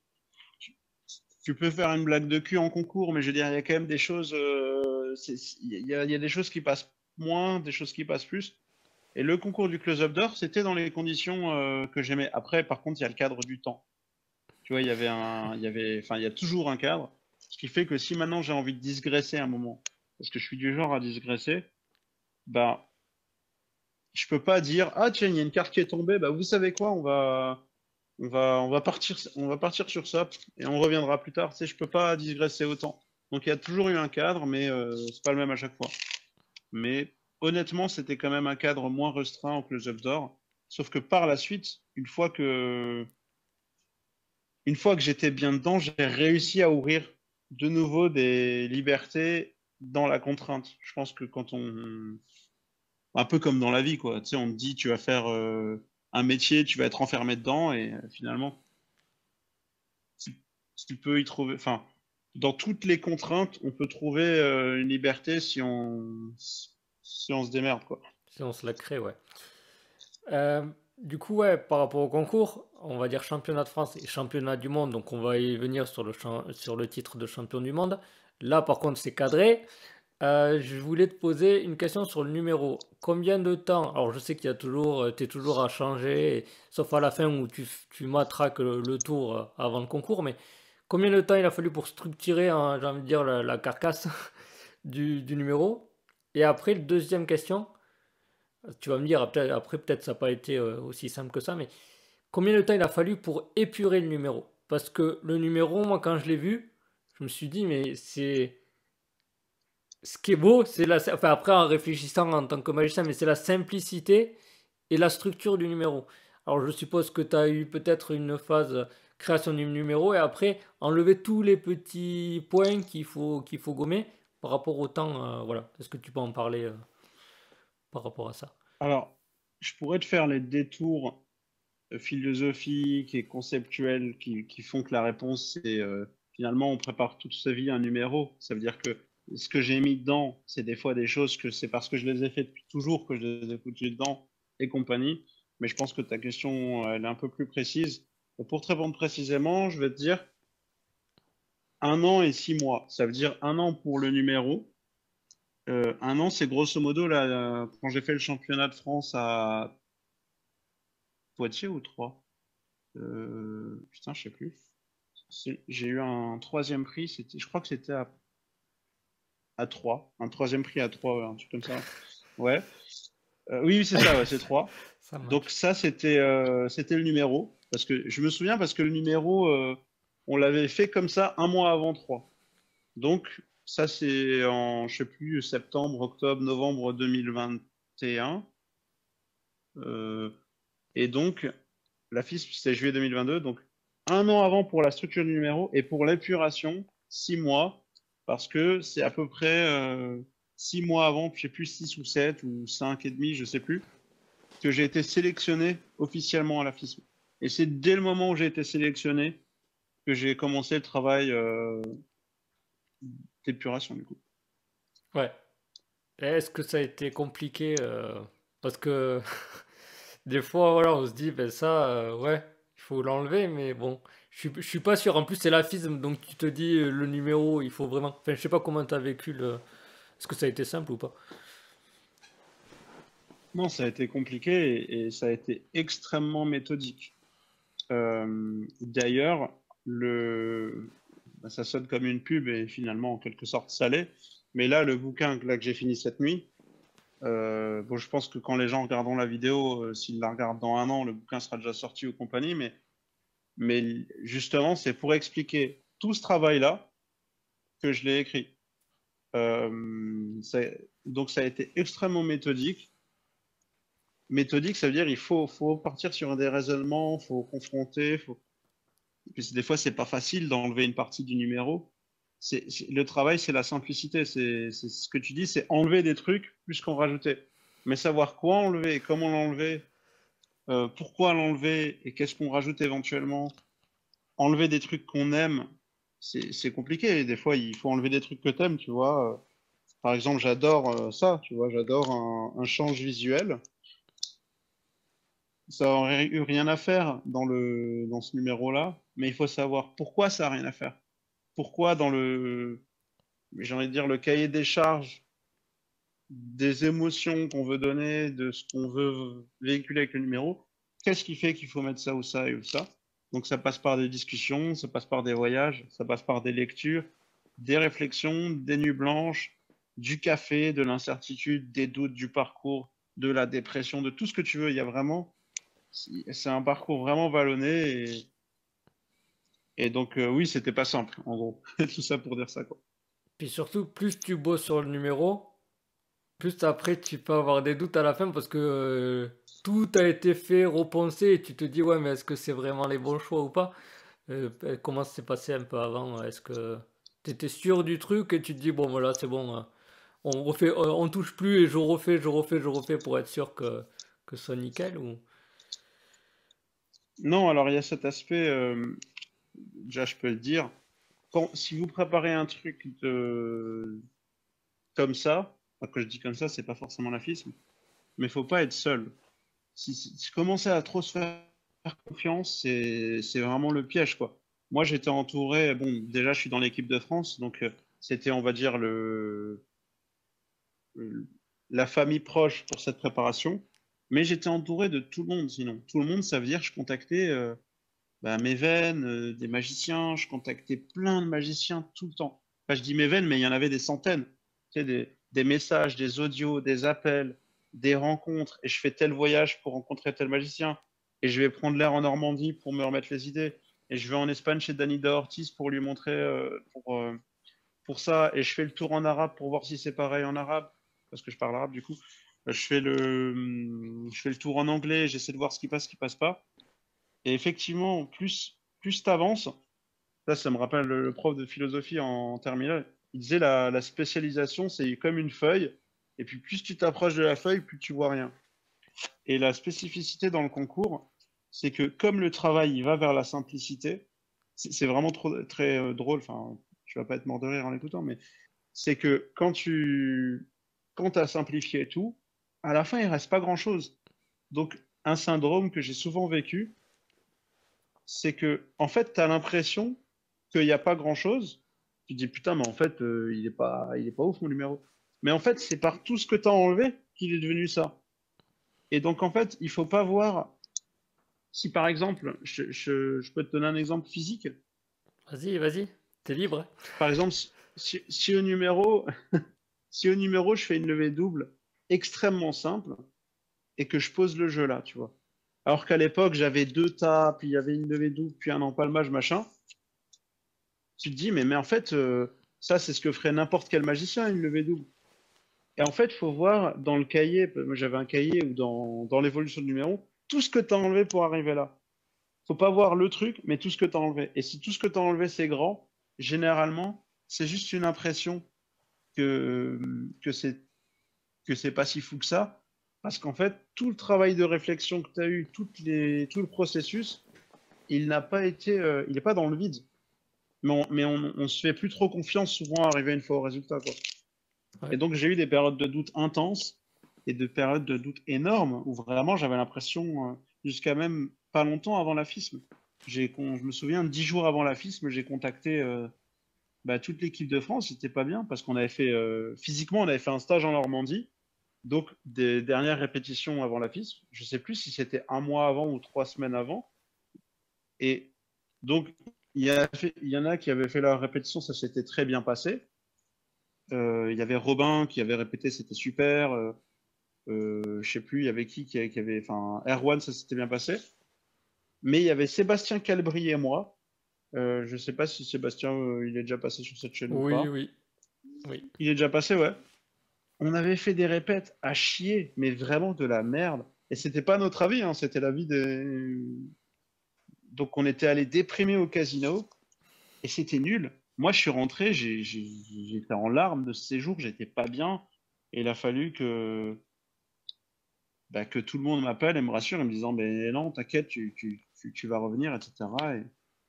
B: tu peux faire une blague de cul en concours, mais je veux dire, il y a quand même des choses, euh, il y, a, des choses qui passent moins, des choses qui passent plus. Et le concours du close-up d'or, c'était dans les conditions euh, que j'aimais. Après, par contre, il y a le cadre du temps. Tu vois, il y avait un, il y avait, enfin, il y a toujours un cadre. Ce qui fait que si maintenant j'ai envie de digresser un moment, parce que je suis du genre à digresser, bah, je peux pas dire, ah tiens, il y a une carte qui est tombée, bah vous savez quoi, on va, on va, on va partir, on va partir sur ça et on reviendra plus tard. Tu sais, je peux pas digresser autant. Donc il y a toujours eu un cadre, mais euh, c'est pas le même à chaque fois. Mais honnêtement, c'était quand même un cadre moins restreint au close-up d'or. Sauf que par la suite, une fois que j'étais bien dedans, j'ai réussi à ouvrir de nouveau des libertés dans la contrainte. Je pense que quand on. Un peu comme dans la vie, quoi. Tu sais, on te dit, tu vas faire euh, un métier, tu vas être enfermé dedans, et euh, finalement, tu, peux y trouver. Enfin, dans toutes les contraintes, on peut trouver euh, une liberté si on, si on se démerde, quoi.
A: Si on se la crée, ouais. Du coup, ouais, par rapport au concours, on va dire championnat de France et championnat du monde, donc on va y venir sur le, sur le titre de champion du monde. Là, par contre, c'est cadré. Euh, je voulais te poser une question sur le numéro. Combien de temps Alors, je sais qu'il y a toujours, euh, tu es toujours à changer, sauf à la fin où tu, tu matraques le, tour euh, avant le concours, mais combien de temps il a fallu pour structurer, j'ai envie de dire, la, carcasse du, numéro? Et après, deuxième question, tu vas me dire, après, peut-être ça n'a pas été euh, aussi simple que ça, mais combien de temps il a fallu pour épurer le numéro? Parce que le numéro, moi, quand je l'ai vu, je me suis dit, mais c'est. Ce qui est beau, c'est la. Enfin, après, en réfléchissant en tant que magicien, mais c'est la simplicité et la structure du numéro. Alors, je suppose que tu as eu peut-être une phase création du numéro et après enlever tous les petits points qu'il faut, qu'il faut gommer par rapport au temps. Euh, voilà. Est-ce que tu peux en parler euh, par rapport à ça?
B: Alors, je pourrais te faire les détours euh, philosophiques et conceptuels qui, font que la réponse, c'est finalement, on prépare toute sa vie un numéro. Ça veut dire que ce que j'ai mis dedans, c'est des fois des choses que c'est parce que je les ai fait depuis toujours que je les ai foutues dedans et compagnie. Mais je pense que ta question, elle est un peu plus précise. Pour te répondre précisément, je vais te dire un an et six mois. Ça veut dire un an pour le numéro, euh, un an, c'est grosso modo là, quand j'ai fait le championnat de France à Poitiers ou Troyes. Euh, putain, je sais plus. J'ai eu un troisième prix, je crois que c'était à, à 3. Un troisième prix à 3, un truc comme ça. Ouais. Euh, oui, c'est ça, c'est 3. Donc ça, c'était c'était le numéro. Parce que je me souviens parce que le numéro, on l'avait fait comme ça un mois avant 3. Donc ça, c'est en, je sais plus, septembre, octobre, novembre 2021. Euh, et donc, la FISP, c'est juillet 2022. Donc, un an avant pour la structure du numéro et pour l'épuration, six mois, parce que c'est à peu près euh, six mois avant, je sais plus, six ou sept ou cinq et demi, je sais plus, que j'ai été sélectionné officiellement à la FISP. Et c'est dès le moment où j'ai été sélectionné que j'ai commencé le travail euh, d'épuration du coup.
A: Ouais. Est-ce que ça a été compliqué euh, Parce que des fois, voilà, on se dit, ben ça, euh, ouais, il faut l'enlever, mais bon, je suis, je suis pas sûr. En plus, c'est la FISM, donc tu te dis, le numéro, il faut vraiment. Enfin, je sais pas comment tu as vécu le. Est-ce que ça a été simple ou pas?
B: Non, ça a été compliqué et, ça a été extrêmement méthodique. D'ailleurs, le, bah, ça sonne comme une pub et finalement en quelque sorte salé. Mais là, le bouquin que j'ai fini cette nuit, euh, bon, je pense que quand les gens regarderont la vidéo, euh, s'ils la regardent dans un an, le bouquin sera déjà sorti aux compagnies. Mais, mais justement, c'est pour expliquer tout ce travail-là que je l'ai écrit. donc ça a été extrêmement méthodique. Méthodique, ça veut dire il faut, partir sur des raisonnements, faut confronter. Faut... des fois, c'est pas facile d'enlever une partie du numéro. Le travail, c'est la simplicité. C'est, ce que tu dis, c'est enlever des trucs plus qu'en rajouter. Mais savoir quoi enlever, comment l'enlever, euh, pourquoi l'enlever et qu'est-ce qu'on rajoute éventuellement. Enlever des trucs qu'on aime, c'est compliqué. Des fois, il faut enlever des trucs que tu aimes, tu vois. Par exemple, j'adore euh, ça, tu vois, j'adore un, change visuel. Ça n'aurait eu rien à faire dans, le, dans ce numéro-là, mais il faut savoir pourquoi ça n'a rien à faire. Pourquoi dans le, j'ai envie de dire, le cahier des charges des émotions qu'on veut donner, de ce qu'on veut véhiculer avec le numéro, qu'est-ce qui fait qu'il faut mettre ça ou ça et ou ça? Donc ça passe par des discussions, ça passe par des voyages, ça passe par des lectures, des réflexions, des nuits blanches, du café, de l'incertitude, des doutes, du parcours, de la dépression, de tout ce que tu veux. Il y a vraiment, c'est un parcours vraiment vallonné et, donc euh, oui, c'était pas simple en gros. tout ça pour dire ça quoi.
A: Puis surtout, plus tu bosses sur le numéro, plus après tu peux avoir des doutes à la fin parce que euh, tout a été fait, repensé et tu te dis ouais mais est-ce que c'est vraiment les bons choix ou pas? Euh, Comment s'est passé un peu avant? Est-ce que tu étais sûr du truc et tu te dis bon voilà c'est bon, on refait, on, touche plus et je refais, je refais, je refais pour être sûr que, que ce soit nickel.
B: Non, alors il y a cet aspect, euh, déjà je peux le dire, si vous préparez un truc comme ça, quand je dis comme ça, c'est pas forcément l'afisme, mais il faut pas être seul. Si, si, commencer à trop se faire confiance, c'est vraiment le piège, quoi. Moi, j'étais entouré, bon, déjà, je suis dans l'équipe de France, donc euh, c'était, on va dire, la famille proche pour cette préparation, mais j'étais entouré de tout le monde, sinon. Tout le monde, ça veut dire je contactais euh, bah, mes veines, euh, des magiciens, je contactais plein de magiciens tout le temps. Enfin, je dis mes veines, mais il y en avait des centaines. Tu sais, des, messages, des audios, des appels, des rencontres, et je fais tel voyage pour rencontrer tel magicien, et je vais prendre l'air en Normandie pour me remettre les idées, et je vais en Espagne chez Danny Ortiz pour lui montrer euh, pour, euh, pour ça, et je fais le tour en arabe pour voir si c'est pareil en arabe, parce que je parle arabe du coup. Je fais le, hum, je fais le tour en anglais, j'essaie de voir ce qui passe, ce qui passe pas. Et effectivement, plus, plus tu avances, ça, ça me rappelle le, prof de philosophie en terminale, il disait la, la spécialisation, c'est comme une feuille, et puis plus tu t'approches de la feuille, plus tu vois rien. Et la spécificité dans le concours, c'est que comme le travail il va vers la simplicité, c'est vraiment trop, très euh, drôle, enfin, tu vas pas être mort de rire en l'écoutant, mais c'est que quand tu quand as simplifié tout, à la fin, il reste pas grand-chose. Donc, un syndrome que j'ai souvent vécu, c'est que, en fait, tu as l'impression qu'il n'y a pas grand-chose, tu dis putain, mais en fait, euh, il est pas, il est pas ouf mon numéro. Mais en fait, c'est par tout ce que tu as enlevé qu'il est devenu ça. Et donc, en fait, il faut pas voir. Si par exemple, je, je, peux te donner un exemple physique.
A: Vas-y, vas-y, tu es libre.
B: Par exemple, si, si, au numéro, si au numéro, je fais une levée double extrêmement simple et que je pose le jeu là, tu vois. Alors qu'à l'époque, j'avais deux tas, puis il y avait une levée double, puis un empalmage, machin tu te dis, mais, mais en fait, euh, ça, c'est ce que ferait n'importe quel magicien, une levée double. Et en fait, il faut voir dans le cahier, j'avais un cahier ou dans, dans l'évolution de numéro, tout ce que tu as enlevé pour arriver là. faut pas voir le truc, mais tout ce que tu as enlevé. Et si tout ce que tu as enlevé, c'est grand, généralement, c'est juste une impression que, que c'est que c'est pas si fou que ça. Parce qu'en fait, tout le travail de réflexion que tu as eu, toutes les, tout le processus, il n'a pas été, euh, il n'est pas dans le vide mais on, on, se fait plus trop confiance souvent à arriver une fois au résultat. Quoi. Et donc j'ai eu des périodes de doute intenses et de périodes de doute énormes où vraiment j'avais l'impression, euh, jusqu'à même pas longtemps avant la FISM, je me souviens, dix jours avant la FISM, j'ai contacté euh, bah, toute l'équipe de France, c'était pas bien parce qu'on avait fait, physiquement, on avait fait un stage en Normandie, donc des dernières répétitions avant la FISM, je sais plus si c'était un mois avant ou trois semaines avant, et donc il y, en a qui avaient fait la répétition, ça s'était très bien passé. Euh, il y avait Robin qui avait répété, c'était super. Euh, euh, je sais plus, il y avait qui qui avait, enfin, Erwan, ça s'était bien passé. Mais il y avait Sébastien Calbry et moi. Euh, je sais pas si Sébastien, il est déjà passé sur cette chaîne
A: oui,
B: ou pas.
A: Oui, Oui.
B: Il est déjà passé, ouais. On avait fait des répètes à chier, mais vraiment de la merde. Et c'était pas notre avis, hein, c'était l'avis des. Donc on était allé déprimer au casino et c'était nul. Moi, je suis rentré, j'étais en larmes de ce séjour, j'étais pas bien. Et il a fallu que, bah, que tout le monde m'appelle et me rassure en me disant Mais non, t'inquiète, tu, vas revenir, etc. Et...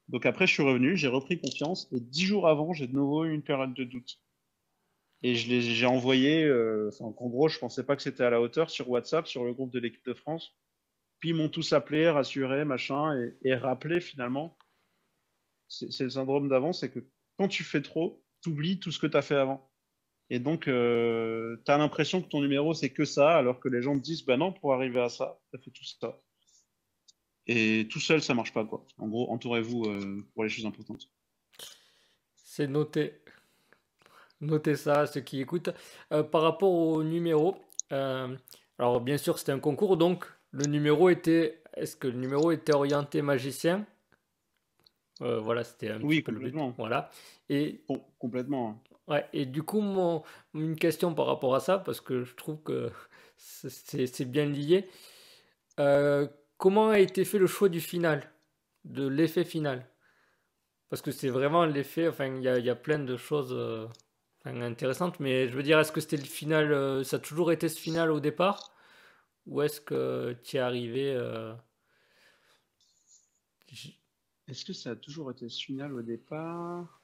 B: Donc après, je suis revenu, j'ai repris confiance. Et dix jours avant, j'ai de nouveau eu une période de doute. Et je les j'ai envoyé, euh, en gros, je pensais pas que c'était à la hauteur sur WhatsApp, sur le groupe de l'équipe de France. Puis ils m'ont tous appelé, rassuré, machin, et, rappelé finalement. C'est le syndrome d'avant, c'est que quand tu fais trop, tu oublies tout ce que tu as fait avant. Et donc, euh, tu as l'impression que ton numéro, c'est que ça, alors que les gens te disent, bah non, pour arriver à ça, tu as fait tout ça. Et tout seul, ça marche pas, quoi. En gros, entourez-vous euh, pour les choses importantes.
A: C'est noté. Notez ça, ceux qui écoutent. Euh, par rapport au numéro, alors bien sûr, c'était un concours, donc le numéro était. Est-ce que le numéro était orienté magicien? Euh, voilà, c'était un
B: oui, peu le but.
A: Voilà. Et,
B: complètement.
A: Ouais, et du coup, mon, une question par rapport à ça, parce que je trouve que c'est bien lié. Euh, comment a été fait le choix du final, de l'effet final? Parce que c'est vraiment l'effet, enfin, il y a, plein de choses euh, intéressantes, mais je veux dire, est-ce que c'était le final, ça a toujours été ce final au départ? Ou est-ce que tu es arrivé
B: est-ce que ça a toujours été ce final au départ?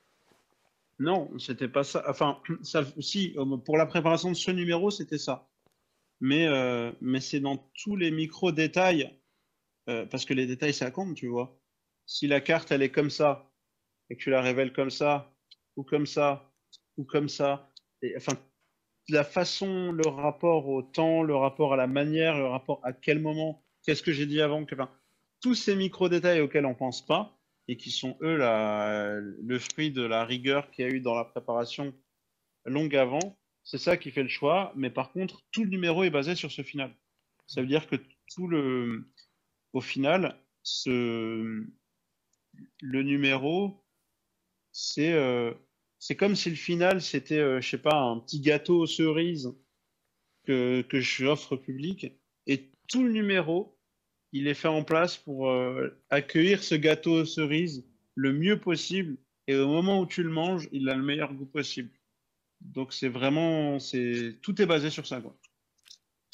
B: Non, c'était pas ça. Enfin, si, euh, pour la préparation de ce numéro, c'était ça. Mais, euh, mais c'est dans tous les micro-détails, euh, parce que les détails, ça compte, tu vois. Si la carte, elle est comme ça, et que tu la révèles comme ça, ou comme ça, ou comme ça, et, enfin, la façon, le rapport au temps, le rapport à la manière, le rapport à quel moment, qu'est-ce que j'ai dit avant, que, enfin, tous ces micro-détails auxquels on pense pas, et qui sont eux la, le fruit de la rigueur qu'il y a eu dans la préparation longue avant, c'est ça qui fait le choix. Mais par contre, tout le numéro est basé sur ce final. Ça veut dire que tout le, au final, ce, le numéro, c'est euh, c'est comme si le final c'était, euh, je sais pas, un petit gâteau aux cerises que, que j'offre au public. Et tout le numéro, il est fait en place pour euh, accueillir ce gâteau aux cerises le mieux possible. Et au moment où tu le manges, il a le meilleur goût possible. Donc c'est vraiment, c'est tout est basé sur ça, quoi.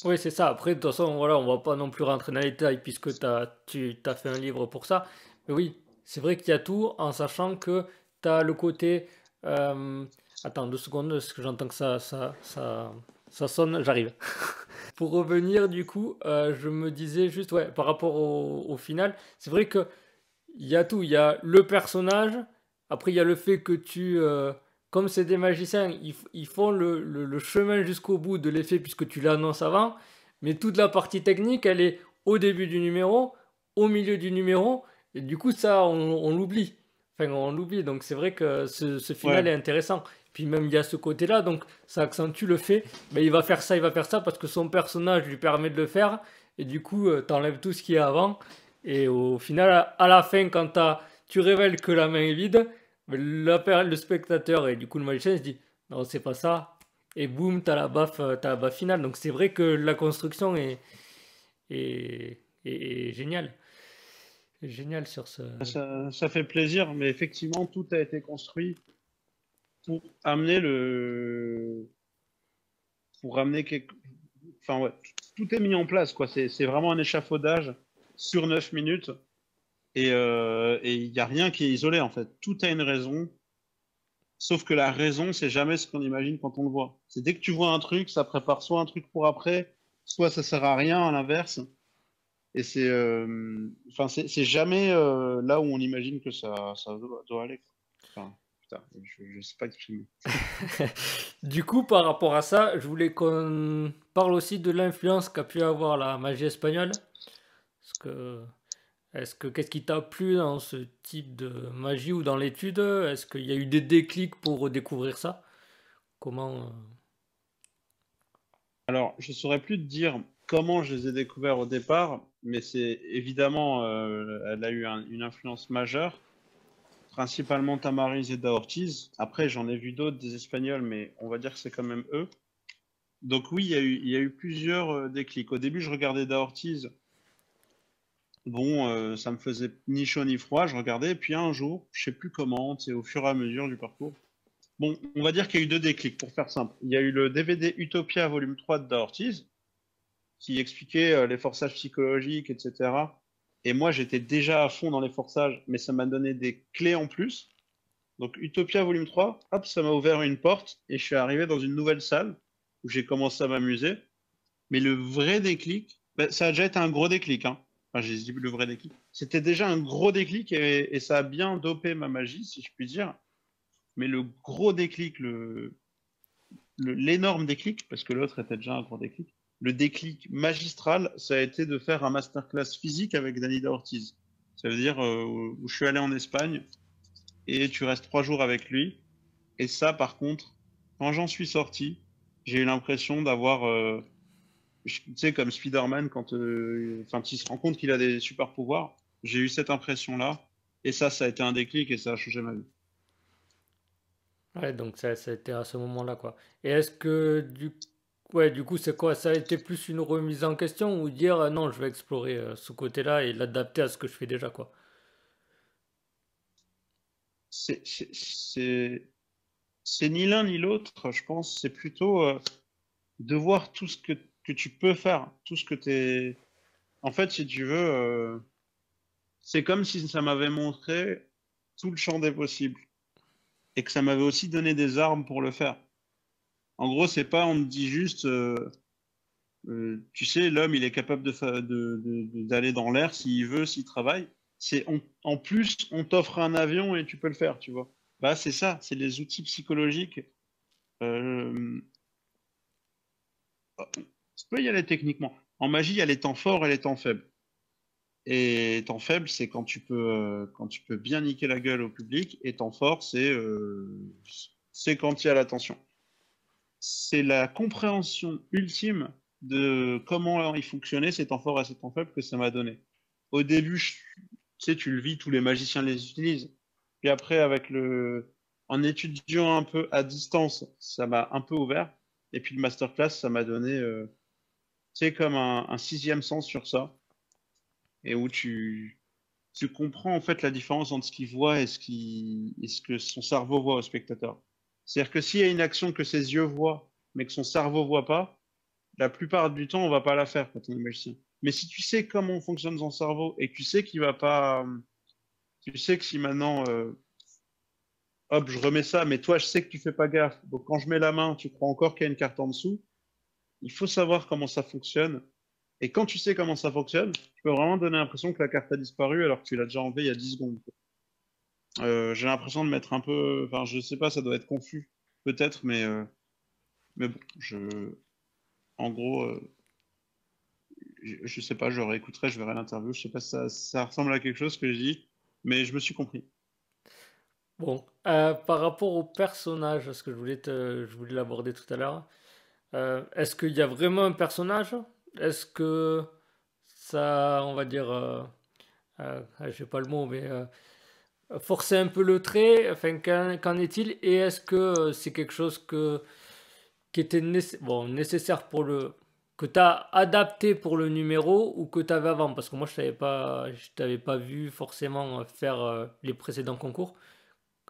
A: Oui, c'est ça. Après, de toute façon, voilà, on va pas non plus rentrer dans les détails puisque as, tu as fait un livre pour ça. Mais oui, c'est vrai qu'il y a tout en sachant que tu as le côté. Euh, attends deux secondes, parce que j'entends que ça, ça, ça, sonne, j'arrive. Pour revenir, du coup, euh, je me disais juste, ouais, par rapport au, final, c'est vrai que il y a tout. Il y a le personnage, après il y a le fait que tu, euh, comme c'est des magiciens, ils, font le, chemin jusqu'au bout de l'effet puisque tu l'annonces avant, mais toute la partie technique, elle est au début du numéro, au milieu du numéro, et du coup ça, on, l'oublie. Enfin, on l'oublie, donc c'est vrai que ce, final est intéressant. Puis même il y a ce côté-là, donc ça accentue le fait, mais il va faire ça, il va faire ça parce que son personnage lui permet de le faire, et du coup euh, t'enlèves tout ce qui est avant, et au final, à la fin, quand tu révèles que la main est vide, la, le spectateur et du coup le magicien se dit non c'est pas ça, et boum t'as la baffe, euh, as la baffe finale. Donc c'est vrai que la construction est, est, est, géniale. Génial sur ce.
B: Ça, ça, fait plaisir, mais effectivement, tout a été construit pour amener le. Pour amener quelque. Enfin, ouais, tout est mis en place, quoi. C'est vraiment un échafaudage sur 9 minutes. Et euh, il n'y a rien qui est isolé, en fait. Tout a une raison. Sauf que la raison, c'est jamais ce qu'on imagine quand on le voit. C'est dès que tu vois un truc, ça prépare soit un truc pour après, soit ça sert à rien à l'inverse. Et c'est, euh, enfin, c'est jamais euh, là où on imagine que ça, ça doit, aller. Enfin, je ne sais pas exprimer.
A: du coup, par rapport à ça, je voulais qu'on parle aussi de l'influence qu'a pu avoir la magie espagnole. Parce que, est-ce que qu'est-ce qui t'a plu dans ce type de magie ou dans l'étude? Est-ce qu'il y a eu des déclics pour redécouvrir ça? Comment euh?
B: Alors, je saurais plus te dire comment je les ai découverts au départ, mais c'est évidemment, euh, elle a eu une influence majeure principalement Tamariz et Daortiz. Après, j'en ai vu d'autres, des Espagnols, mais on va dire que c'est quand même eux. Donc oui, il y a eu, plusieurs euh, déclics. Au début, je regardais Daortiz. Bon, euh, ça me faisait ni chaud ni froid, je regardais. Puis un jour, je sais plus comment, c'est au fur et à mesure du parcours. Bon, on va dire qu'il y a eu deux déclics, pour faire simple. Il y a eu le DVD Utopia volume 3 de Daortiz, qui expliquait euh, les forçages psychologiques, etc. Et moi, j'étais déjà à fond dans les forçages, mais ça m'a donné des clés en plus. Donc Utopia volume 3, hop, ça m'a ouvert une porte et je suis arrivé dans une nouvelle salle où j'ai commencé à m'amuser. Mais le vrai déclic, ben, ça a déjà été un gros déclic. Hein. Enfin, j'ai dit le vrai déclic. C'était déjà un gros déclic et, ça a bien dopé ma magie, si je puis dire. Mais le gros déclic, l'énorme déclic, parce que l'autre était déjà un gros déclic, le déclic magistral, ça a été de faire un masterclass physique avec Danida Ortiz. Ça veut dire euh, où je suis allé en Espagne et tu restes trois jours avec lui. Et ça, par contre, quand j'en suis sorti, j'ai eu l'impression d'avoir, euh, tu sais, comme Spider-Man, quand euh, il se rend compte qu'il a des super pouvoirs. J'ai eu cette impression-là. Et ça, ça a été un déclic et ça a changé ma vie.
A: Ouais, donc ça, a été à ce moment-là. Et est-ce que du Ouais, du coup, c'est quoi? Ça a été plus une remise en question ou dire euh, non, je vais explorer euh, ce côté-là et l'adapter à ce que je fais déjà, quoi?
B: C'est ni l'un ni l'autre, je pense. C'est plutôt euh, de voir tout ce que, que tu peux faire, tout ce que tu es. En fait, si tu veux, c'est comme si ça m'avait montré tout le champ des possibles et que ça m'avait aussi donné des armes pour le faire. En gros, c'est pas on te dit juste, euh, euh, tu sais, l'homme, il est capable d'aller dans l'air s'il veut, s'il travaille. C'est en plus, on t'offre un avion et tu peux le faire, tu vois. Bah, c'est ça, c'est les outils psychologiques. Euh, tu peux y aller techniquement. En magie, il y a les temps forts et les temps faibles. Et temps faible, c'est quand tu peux quand tu peux bien niquer la gueule au public. Et temps fort, c'est c'est quand il y a l'attention c'est la compréhension ultime de comment il fonctionnait, ces temps forts et ces temps faibles que ça m'a donné. Au début, tu sais, le vis, tous les magiciens les utilisent. Puis après, avec le, en étudiant un peu à distance, ça m'a un peu ouvert. Et puis le masterclass, ça m'a donné, euh, tu sais, comme un, sixième sens sur ça. Et où tu, tu comprends en fait la différence entre ce qu'il voit et ce, et ce que son cerveau voit au spectateur. C'est-à-dire que s'il y a une action que ses yeux voient, mais que son cerveau voit pas, la plupart du temps, on va pas la faire quand on est magicien. Mais si tu sais comment fonctionne son cerveau et que tu sais qu'il va pas, tu sais que si maintenant, euh, hop, je remets ça, mais toi, je sais que tu fais pas gaffe. Donc quand je mets la main, tu crois encore qu'il y a une carte en dessous. Il faut savoir comment ça fonctionne. Et quand tu sais comment ça fonctionne, tu peux vraiment donner l'impression que la carte a disparu alors que tu l'as déjà enlevée il y a 10 secondes. Euh, j'ai l'impression de mettre un peu. Enfin, je sais pas, ça doit être confus, peut-être, mais, euh, mais bon, je. En gros, euh, je, sais pas, je réécouterai, je verrai l'interview. Je sais pas si ça, ressemble à quelque chose que je dis, mais je me suis compris.
A: Bon, par rapport au personnage, ce que je voulais, te, je voulais l'aborder tout à l'heure, est-ce qu'il y a vraiment un personnage? Est-ce que ça, on va dire, je sais pas le mot, mais forcer un peu le trait Enfin, qu'en est-il Et est-ce que euh, c'est quelque chose que, qui était bon, nécessaire pour le. que tu as adapté pour le numéro ou que tu avais avant? Parce que moi, je t'avais pas, t'avais pas vu forcément faire euh, les précédents concours.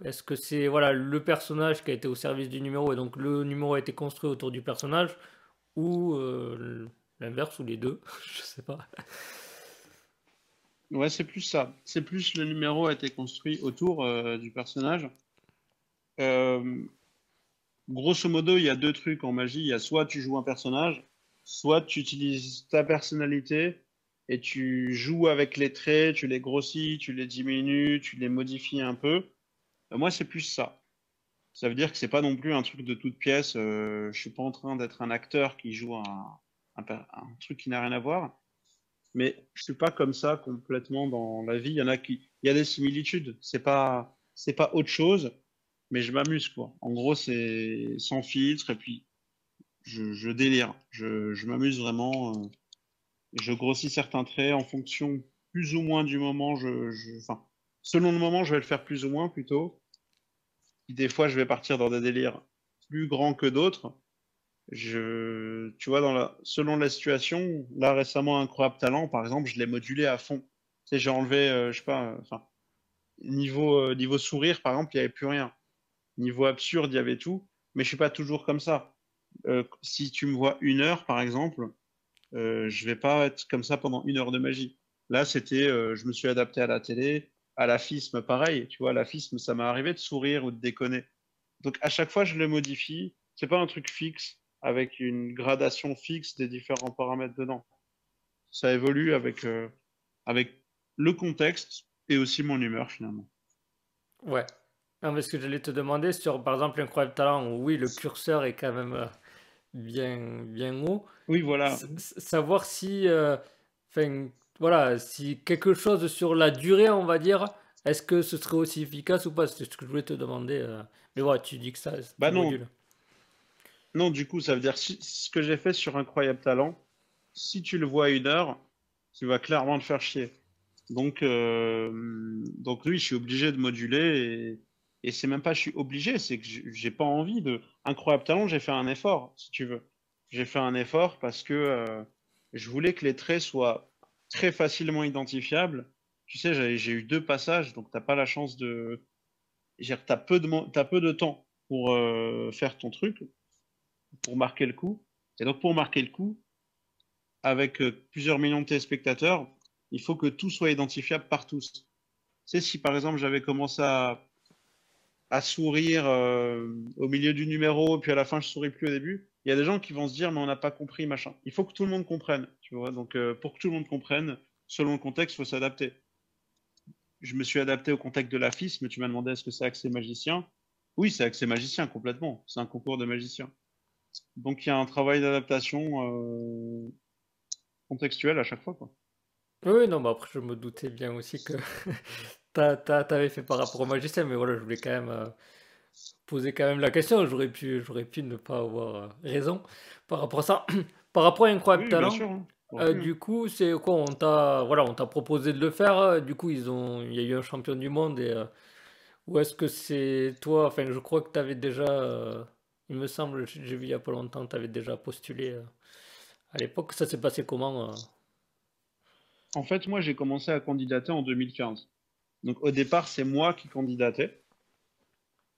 A: Est-ce que c'est voilà, le personnage qui a été au service du numéro et donc le numéro a été construit autour du personnage ou euh, l'inverse ou les deux? Je sais pas.
B: Ouais, c'est plus ça. C'est plus le numéro a été construit autour euh, du personnage. Euh, grosso modo, il y a deux trucs en magie. Il y a soit tu joues un personnage, soit tu utilises ta personnalité et tu joues avec les traits, tu les grossis, tu les diminues, tu les modifies un peu. Euh, moi, c'est plus ça. Ça veut dire que c'est pas non plus un truc de toute pièce. je suis pas en train d'être un acteur qui joue un, un truc qui n'a rien à voir mais je suis pas comme ça complètement dans la vie. Il y en a qui, il y a des similitudes. C'est pas, c'est pas autre chose, mais je m'amuse quoi. En gros, c'est sans filtre et puis je, délire. Je, m'amuse vraiment. Euh, je grossis certains traits en fonction plus ou moins du moment. Je, enfin, selon le moment, je vais le faire plus ou moins plutôt. Des fois, je vais partir dans des délires plus grands que d'autres. Je, tu vois, selon la situation, là récemment, Incroyable Talent, par exemple, je l'ai modulé à fond. J'ai enlevé, euh, je sais pas, niveau, euh, niveau sourire, par exemple, il n'y avait plus rien. Niveau absurde, il y avait tout. Mais je suis pas toujours comme ça. Euh, si tu me vois une heure, par exemple, euh, je vais pas être comme ça pendant une heure de magie. Là, c'était, euh, je me suis adapté à la télé, à la FISM, pareil. Tu vois, la FISM, ça m'est arrivé de sourire ou de déconner. Donc, à chaque fois, je le modifie. C'est pas un truc fixe avec une gradation fixe des différents paramètres dedans. Ça évolue avec, euh, avec le contexte et aussi mon humeur finalement.
A: Ouais. Non, mais ce que j'allais te demander sur, par exemple, Incroyable Talent, où oui, le curseur est quand même euh, bien, bien haut.
B: Oui, voilà.
A: S- savoir si, euh, voilà, si quelque chose sur la durée, on va dire, est-ce que ce serait aussi efficace ou pas? C'est ce que je voulais te demander. euh. Mais voilà, tu dis que ça,
B: Bah non,
A: modules.
B: Non, du coup, ça veut dire si, ce que j'ai fait sur Incroyable Talent, si tu le vois à une heure, tu vas clairement te faire chier. Donc, euh, donc oui, je suis obligé de moduler et, et c'est même pas je suis obligé, c'est que j'ai pas envie de. Incroyable Talent, j'ai fait un effort, si tu veux. J'ai fait un effort parce que euh, je voulais que les traits soient très facilement identifiables. Tu sais, j'ai eu deux passages, donc t'as pas la chance de. T'as peu de, t'as peu de temps pour euh, faire ton truc, pour marquer le coup. Et donc pour marquer le coup, avec euh, plusieurs millions de téléspectateurs, il faut que tout soit identifiable par tous. Sais, si par exemple j'avais commencé à, sourire euh, au milieu du numéro, puis à la fin je souris plus au début, il y a des gens qui vont se dire mais on n'a pas compris machin. Il faut que tout le monde comprenne, tu vois. Donc euh, pour que tout le monde comprenne, selon le contexte, il faut s'adapter. Je me suis adapté au contexte de la FIS, mais tu m'as demandé est-ce que c'est accès magicien? Oui, c'est accès magicien complètement. C'est un concours de magicien. Donc il y a un travail d'adaptation euh, contextuel à chaque fois, quoi.
A: Oui, non, mais après, je me doutais bien aussi que t'as- t'avais fait par rapport au magicien, mais voilà, je voulais quand même euh, poser quand même la question. J'aurais pu, j'aurais pu ne pas avoir euh, raison par rapport à ça. Par rapport à Incroyable
B: Oui, bien
A: Talent,
B: sûr. hein.
A: Euh,
B: hein.
A: du coup, c'est quoi? On t'a, voilà, on t'a proposé de le faire. Du coup, ils ont, il y a eu un champion du monde et ou est-ce que c'est toi? Enfin, je crois que tu avais déjà, il me semble, j'ai vu il y a pas longtemps, tu avais déjà postulé euh, à l'époque. Ça s'est passé comment? euh?
B: En fait, moi, j'ai commencé à candidater en 2015. Donc, au départ, c'est moi qui candidatais.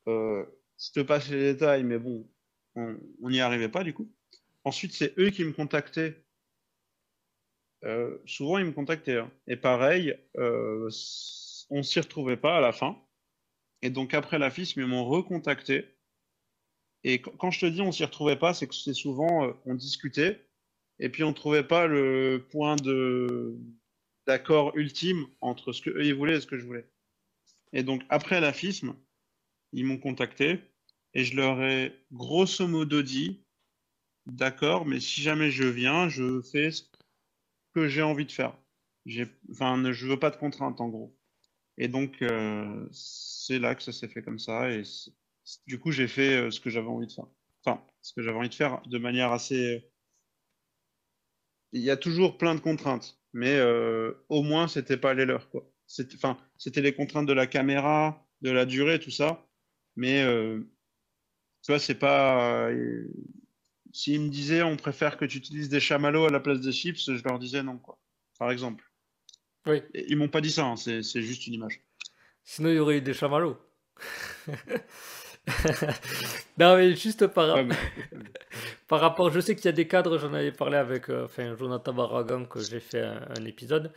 B: Euh, je te passe les détails, mais bon, on n'y arrivait pas du coup. Ensuite, c'est eux qui me contactaient. Euh, souvent, ils me contactaient. hein. Et pareil, euh, on s'y retrouvait pas à la fin. Et donc, après la FIS, ils m'ont recontacté. Et qu- quand je te dis on s'y retrouvait pas, c'est que c'est souvent, euh, on discutait. Et puis, on trouvait pas le point de d'accord ultime entre ce que eux ils voulaient et ce que je voulais. Et donc, après la FISM, ils m'ont contacté et je leur ai grosso modo dit, d'accord, mais si jamais je viens, je fais ce que j'ai envie de faire. Enfin, je veux pas de contraintes en gros. Et donc, euh, c'est là que ça s'est fait comme ça. Du coup, j'ai fait euh, ce que j'avais envie de faire. Enfin, ce que j'avais envie de faire de manière assez. Il y a toujours plein de contraintes, mais euh, au moins, c'était pas les leurs, quoi. C'était, enfin, c'était les contraintes de la caméra, de la durée, tout ça. Mais euh, tu vois, c'est pas. euh, S'ils me disaient on préfère que tu utilises des chamallows à la place des chips, je leur disais non, quoi. Par exemple.
A: Oui.
B: Ils m'ont pas dit ça, hein, c'est c'est juste une image.
A: Sinon, il y aurait eu des chamallows. Non, mais juste par,
B: Ouais, mais-
A: par rapport, je sais qu'il y a des cadres, j'en avais parlé avec euh, enfin, Jonathan Barragan, que j'ai fait un, un épisode,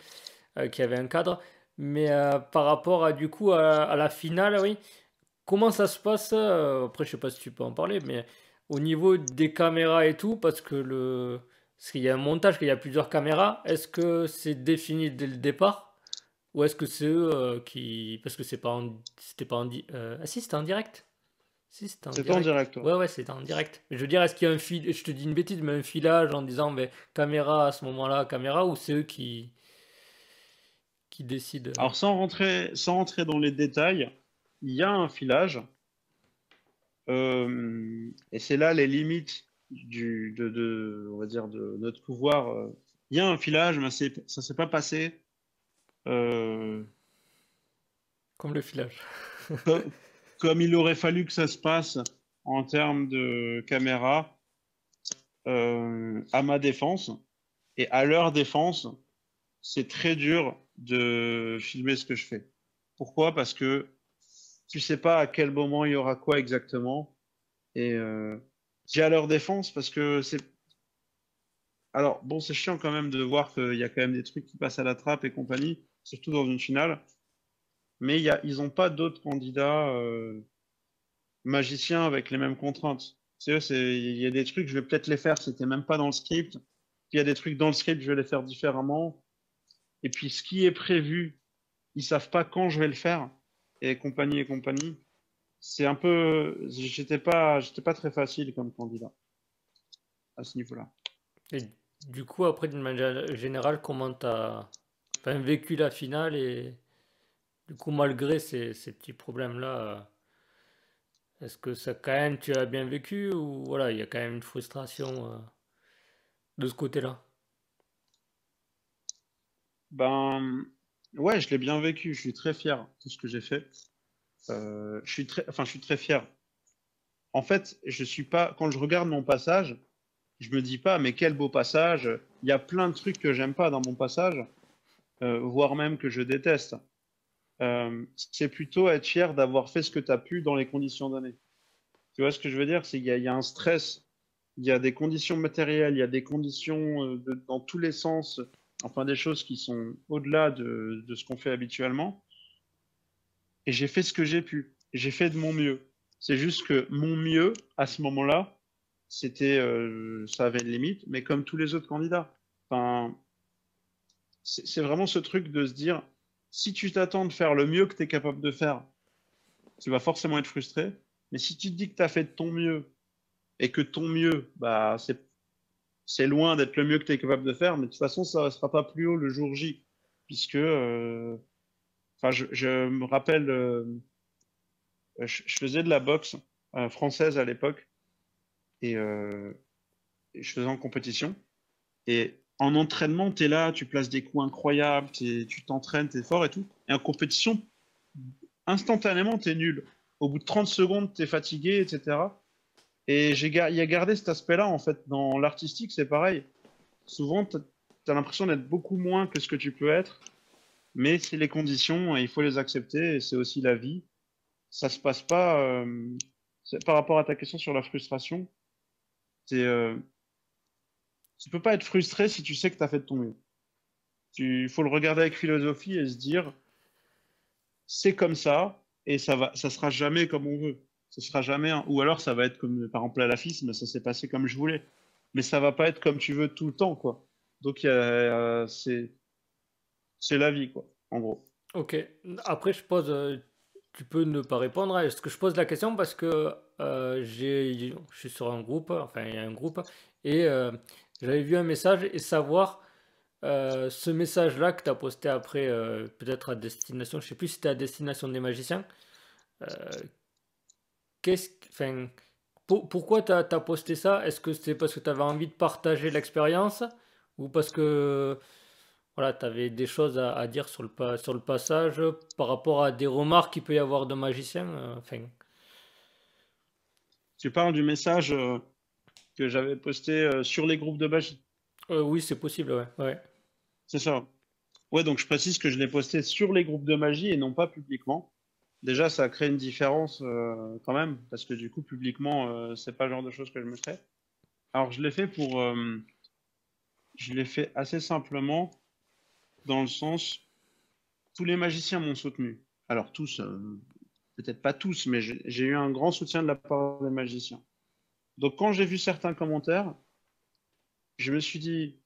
A: euh, qui avait un cadre. Mais euh, par rapport à, du coup, à, à la finale, oui, comment ça se passe? après, je sais pas si tu peux en parler, mais au niveau des caméras et tout, parce que le, parce qu'il y a un montage, qu'il y a plusieurs caméras, est-ce que c'est défini dès le départ? Ou est-ce que c'est eux qui... Parce que c'est pas en... c'était pas en... di- Ah si, c'était en direct? Si, c'était en
B: en
A: direct.
B: direct. ouais.
A: Ouais, c'était en direct. Je veux dire, est-ce qu'il y a un fil... Je te dis une bêtise, mais un filage en disant, mais caméra à ce moment-là, caméra, ou c'est eux qui... qui décident?
B: Alors sans rentrer, sans rentrer dans les détails, il y a un filage, euh, et c'est là les limites du, de, de- on va dire de notre pouvoir. euh. Il y a un filage, mais c'est- ça s'est pas passé. euh,
A: Comme le filage.
B: Comme, il aurait fallu que ça se passe en termes de caméra euh, à ma défense. Et à leur défense, c'est très dur de filmer ce que je fais. Pourquoi? Parce que tu sais pas à quel moment il y aura quoi exactement. Et euh, j'ai à leur défense parce que c'est. Alors, bon, c'est chiant quand même de voir qu'il y a quand même des trucs qui passent à la trappe et compagnie, surtout dans une finale. Mais ils n'ont pas d'autres candidats euh, magiciens avec les mêmes contraintes. Il y a des trucs, je vais peut-être les faire, c'était même pas dans le script. Il y a des trucs dans le script, je vais les faire différemment. Et puis ce qui est prévu, ils savent pas quand je vais le faire et compagnie et compagnie. C'est un peu, j'étais pas, pas très facile comme candidat à ce niveau-là.
A: Et du coup, après, d'une manière générale, comment tu as vécu la finale et du coup, malgré ces, petits problèmes-là, est-ce que ça, quand même, tu as bien vécu ou voilà, il y a quand même une frustration euh, de ce côté-là?
B: Ben, Ouais, je l'ai bien vécu. Je suis très fier de ce que j'ai fait. Euh, je suis très, enfin, je suis très fier. En fait, je suis pas. Quand je regarde mon passage, je me dis pas, mais quel beau passage. Il y a plein de trucs que j'aime pas dans mon passage, euh, voire même que je déteste. Euh, c'est plutôt être fier d'avoir fait ce que tu as pu dans les conditions données. Tu vois ce que je veux dire? C'est qu'il y, a un stress, il y a des conditions matérielles, il y a des conditions de, dans tous les sens enfin des choses qui sont au-delà de, ce qu'on fait habituellement. Et j'ai fait ce que j'ai pu. J'ai fait de mon mieux. C'est juste que mon mieux, à ce moment-là, c'était, euh, ça avait une limite, mais comme tous les autres candidats. Enfin, c'est vraiment ce truc de se dire, si tu t'attends de faire le mieux que tu es capable de faire, tu vas forcément être frustré. Mais si tu te dis que tu as fait de ton mieux et que ton mieux, bah, c'est loin d'être le mieux que tu es capable de faire, mais de toute façon, ça ne sera pas plus haut le jour J. Puisque, euh, enfin, je, me rappelle, euh, je, faisais de la boxe euh, française à l'époque et, je faisais en compétition. Et en entraînement, tu es là, tu places des coups incroyables, tu t'entraînes, tu es fort et tout. Et en compétition, instantanément, tu es nul. Au bout de 30 secondes, tu es fatigué, etc. Et il a gardé cet aspect-là, en fait. Dans l'artistique, c'est pareil. Souvent, tu as, l'impression d'être beaucoup moins que ce que tu peux être, mais c'est les conditions et il faut les accepter c'est aussi la vie. Ça se passe pas. Euh, par rapport à ta question sur la frustration, c'est. Euh, tu peux pas être frustré si tu sais que tu as fait de ton mieux. Il faut le regarder avec philosophie et se dire c'est comme ça et ça va, ça sera jamais comme on veut ce sera jamais ou alors ça va être comme par exemple à la FIS, mais ça s'est passé comme je voulais. Mais ça va pas être comme tu veux tout le temps, quoi. Donc c'est c'est la vie, quoi, en gros.
A: Ok. Après, je pose, euh, tu peux ne pas répondre. Est-ce que je pose la question parce que euh, j'ai, je suis sur un groupe, enfin il y a un groupe, et euh, j'avais vu un message et savoir ce message-là que tu as posté après, peut-être à destination, je sais plus si c'était à destination des magiciens enfin, pourquoi tu as, posté ça? Est-ce que c'est parce que tu avais envie de partager l'expérience ou parce que voilà, tu avais des choses à, dire sur le, sur le passage par rapport à des remarques qu'il peut y avoir de magiciens euh, enfin...
B: Tu parles du message euh, que j'avais posté euh, sur les groupes de magie
A: Oui, c'est possible, ouais. ouais.
B: C'est ça. Ouais, donc je précise que je l'ai posté sur les groupes de magie et non pas publiquement déjà, ça crée une différence euh, quand même, parce que du coup, publiquement, euh, c'est pas le genre de choses que je me ferais. Alors, je l'ai fait pour. Euh, je l'ai fait assez simplement, dans le sens. Tous les magiciens m'ont soutenu. Alors, tous, peut-être pas tous, mais j'ai eu un grand soutien de la part des magiciens. Donc, quand j'ai vu certains commentaires, je me suis dit,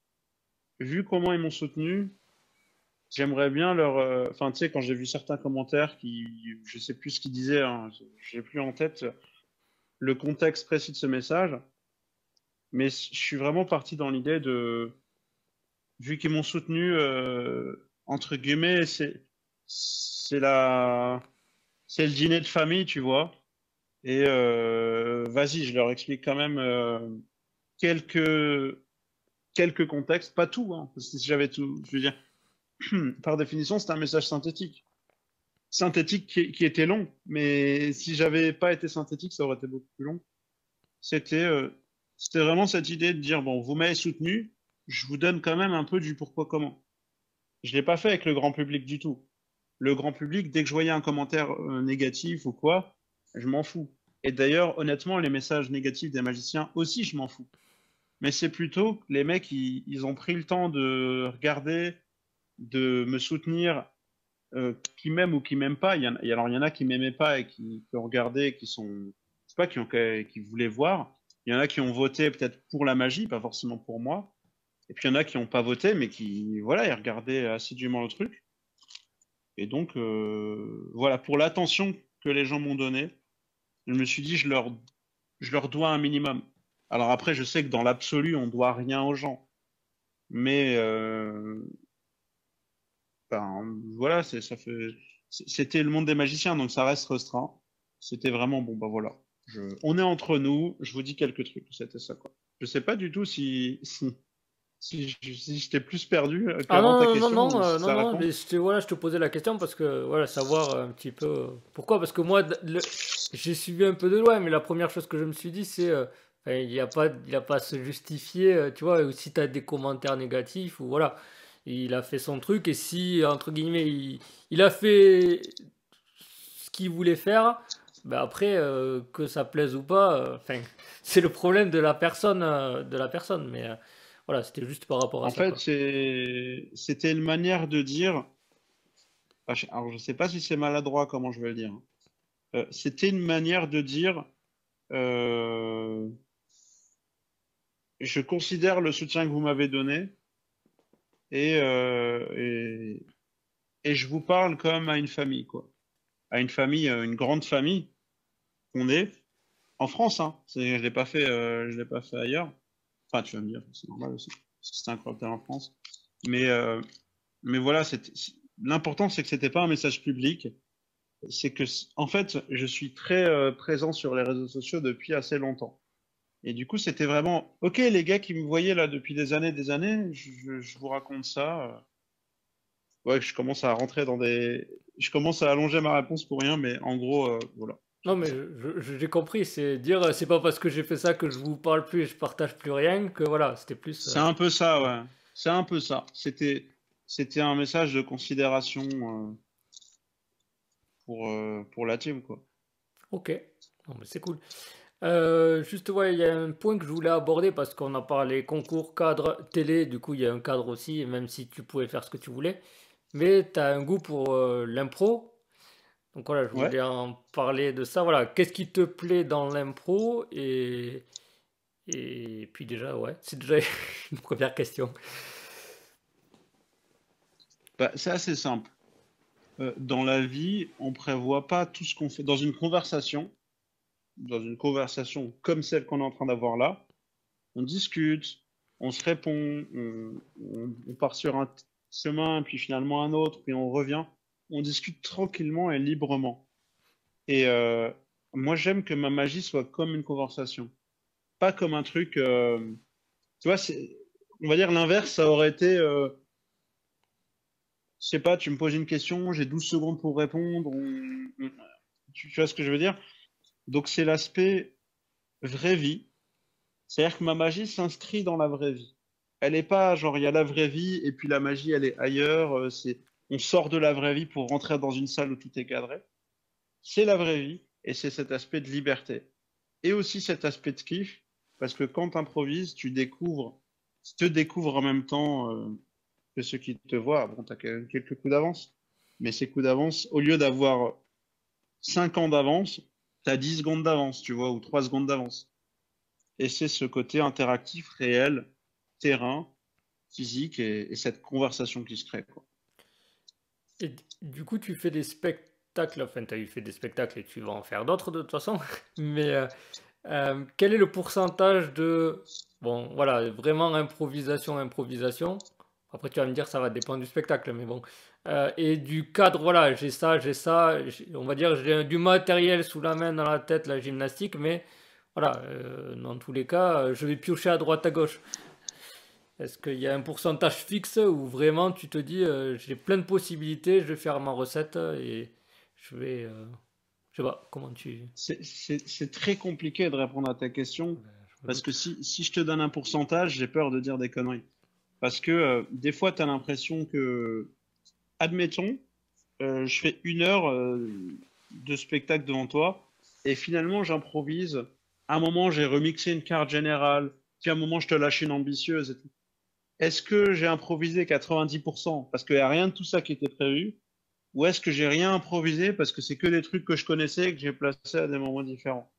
B: vu comment ils m'ont soutenu, j'aimerais bien leur. Euh, enfin, tu sais, quand j'ai vu certains commentaires qui. Je sais plus ce qu'ils disaient, hein, j'ai plus en tête le contexte précis de ce message. Mais je suis vraiment parti dans l'idée de. Vu qu'ils m'ont soutenu, euh, entre guillemets, c'est. C'est la. C'est le dîner de famille, tu vois. Et euh, vas-y, je leur explique quand même quelques quelques contextes, pas tout, hein, parce que si j'avais tout, je veux dire, par définition, c'est un message synthétique. synthétique qui, était long, mais si j'avais pas été synthétique, ça aurait été beaucoup plus long. C'était euh, c'était vraiment cette idée de dire bon, vous m'avez soutenu, je vous donne quand même un peu du pourquoi comment. Je l'ai pas fait avec le grand public du tout. Le grand public, dès que je voyais un commentaire euh, négatif ou quoi, je m'en fous. Et d'ailleurs, honnêtement, les messages négatifs des magiciens aussi, je m'en fous. Mais c'est plutôt les mecs, ils, ont pris le temps de regarder, de me soutenir, euh, qui m'aiment ou qui m'aiment pas. Il y en, alors, il y en a qui m'aimaient pas et qui, qui ont regardé, qui sont, c'est pas qui voulaient voir. Il y en a qui ont voté peut-être pour la magie, pas forcément pour moi. Et puis il y en a qui n'ont pas voté, mais qui, voilà, ils regardaient assidûment le truc. Et donc, euh, voilà, pour l'attention que les gens m'ont donnée, je me suis dit, je leur, je leur dois un minimum. Alors après, je sais que dans l'absolu, on doit rien aux gens. Mais euh, ben, voilà, ça fait, c'était le monde des magiciens, donc ça reste restreint. C'était vraiment bon, ben voilà. on est entre nous, je vous dis quelques trucs, c'était ça quoi. Je sais pas du tout si, si, si, je t'ai plus perdu
A: ah non, ta question. Non, non, non, non, mais je te, voilà, je te posais la question parce que, voilà, savoir un petit peu. Euh, pourquoi? Parce que moi, j'ai suivi un peu de loin, mais la première chose que je me suis dit, c'est. il n'y a, pas, il a pas à se justifier, tu vois, ou si tu as des commentaires négatifs, ou voilà. Il a fait son truc, et si, entre guillemets, il, il a fait ce qu'il voulait faire, ben après, que ça plaise ou pas, enfin, c'est le problème de la personne, de la personne, mais. Voilà, c'était juste par rapport à
B: ça. En fait, c'était une manière de dire. Alors, je ne sais pas si c'est maladroit, comment je vais le dire. Euh, c'était une manière de dire. Euh, je considère le soutien que vous m'avez donné euh, et, je vous parle comme à une famille, quoi. À une famille, une grande famille qu'on est en France. Hein. Je l'ai pas fait, l'ai pas fait ailleurs. Enfin, tu vas me dire, c'est normal aussi, c'est incroyable en France. Mais, mais voilà, l'important, c'est que c'était pas un message public. C'est que, en fait, je suis très euh, présent sur les réseaux sociaux depuis assez longtemps. Et du coup, c'était vraiment, ok, les gars qui me voyaient là depuis des années, des années, je, je vous raconte ça. Euh. Ouais, je commence à rentrer dans des, je commence à allonger ma réponse pour rien, mais en gros, voilà.
A: Non, mais j'ai compris, c'est dire c'est pas parce que j'ai fait ça que je vous parle plus et je partage plus rien que voilà, c'était plus.
B: C'est un peu ça, ouais. C'est un peu ça. C'était c'était un message de considération euh, pour, euh, pour la team, quoi.
A: Ok, c'est cool. Euh, juste, ouais, il y a un point que je voulais aborder parce qu'on a parlé concours, cadre, télé. Du coup, il y a un cadre aussi, même si tu pouvais faire ce que tu voulais. Mais tu as un goût pour l'impro donc voilà, je voulais en parler de ça. Voilà, qu'est-ce qui te plaît dans l'impro et et puis déjà, ouais, c'est déjà une première question.
B: Bah, c'est assez simple. Euh, dans la vie, on prévoit pas tout ce qu'on fait. Dans une conversation, dans une conversation comme celle qu'on est en train d'avoir là, on discute, on se répond, on, part sur un chemin, puis finalement un autre, puis on revient on discute tranquillement et librement. Et euh, moi, j'aime que ma magie soit comme une conversation, pas comme un truc. Euh, tu vois, on va dire l'inverse, ça aurait été. Je sais pas, tu me poses une question, j'ai 12 secondes pour répondre. tu, vois ce que je veux dire? Donc, c'est l'aspect vraie vie. C'est-à-dire que ma magie s'inscrit dans la vraie vie. Elle n'est pas genre, il y a la vraie vie et puis la magie, elle est ailleurs. C'est on sort de la vraie vie pour rentrer dans une salle où tout est cadré. C'est la vraie vie et c'est cet aspect de liberté. Et aussi cet aspect de kiff, parce que quand tu improvises, tu découvres, tu te découvres en même temps euh, ceux qui te voient. Bon, tu as quelques coups d'avance, mais ces coups d'avance, au lieu d'avoir 5 ans d'avance, tu as 10 secondes d'avance, tu vois, ou 3 secondes d'avance. Et c'est ce côté interactif, réel, terrain, physique et, et cette conversation qui se crée.
A: Et du coup, tu fais des spectacles, enfin, tu as eu fait des spectacles et tu vas en faire d'autres de toute façon, mais euh, euh, quel est le pourcentage de, bon, voilà, vraiment improvisation, improvisation Après, tu vas me dire, ça va dépendre du spectacle, mais bon. Euh, et du cadre, voilà, j'ai ça, j'ai ça, on va dire, j'ai du matériel sous la main, dans la tête, la gymnastique, mais voilà, dans tous les cas, je vais piocher à droite, à gauche. Est-ce qu'il y a un pourcentage fixe où vraiment tu te dis euh, j'ai plein de possibilités, je vais faire ma recette et je vais. Euh, je sais pas, comment tu.
B: C'est très compliqué de répondre à ta question. parce que si, si, je te donne un pourcentage, j'ai peur de dire des conneries. Parce que euh, des fois, tu as l'impression que. Admettons, euh, je fais une heure de spectacle devant toi, et finalement, j'improvise. À un moment, j'ai remixé une carte générale, puis à un moment, je te lâche une ambitieuse. Est-ce que j'ai improvisé 90% parce qu'il n'y a rien de tout ça qui était prévu? Ou est-ce que j'ai rien improvisé parce que c'est que des trucs que je connaissais et que j'ai placés à des moments différents?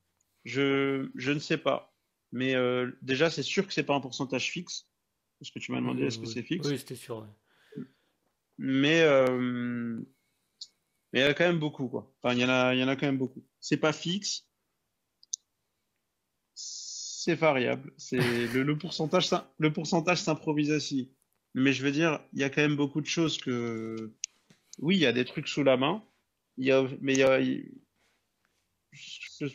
B: Je, je ne sais pas. Mais euh, déjà, c'est sûr que c'est pas un pourcentage fixe. Parce que tu m'as demandé est-ce que c'est fixe
A: Oui, c'était sûr.
B: Mais euh, mais il y en a quand même beaucoup, quoi. Enfin, il y en a, il y en a quand même beaucoup. C'est pas fixe. C'est variable. C'est le, le, pourcentage, le pourcentage s'improvise ainsi. Mais je veux dire, il y a quand même beaucoup de choses que, oui, il y a des trucs sous la main. Il y a, mais il y a, je,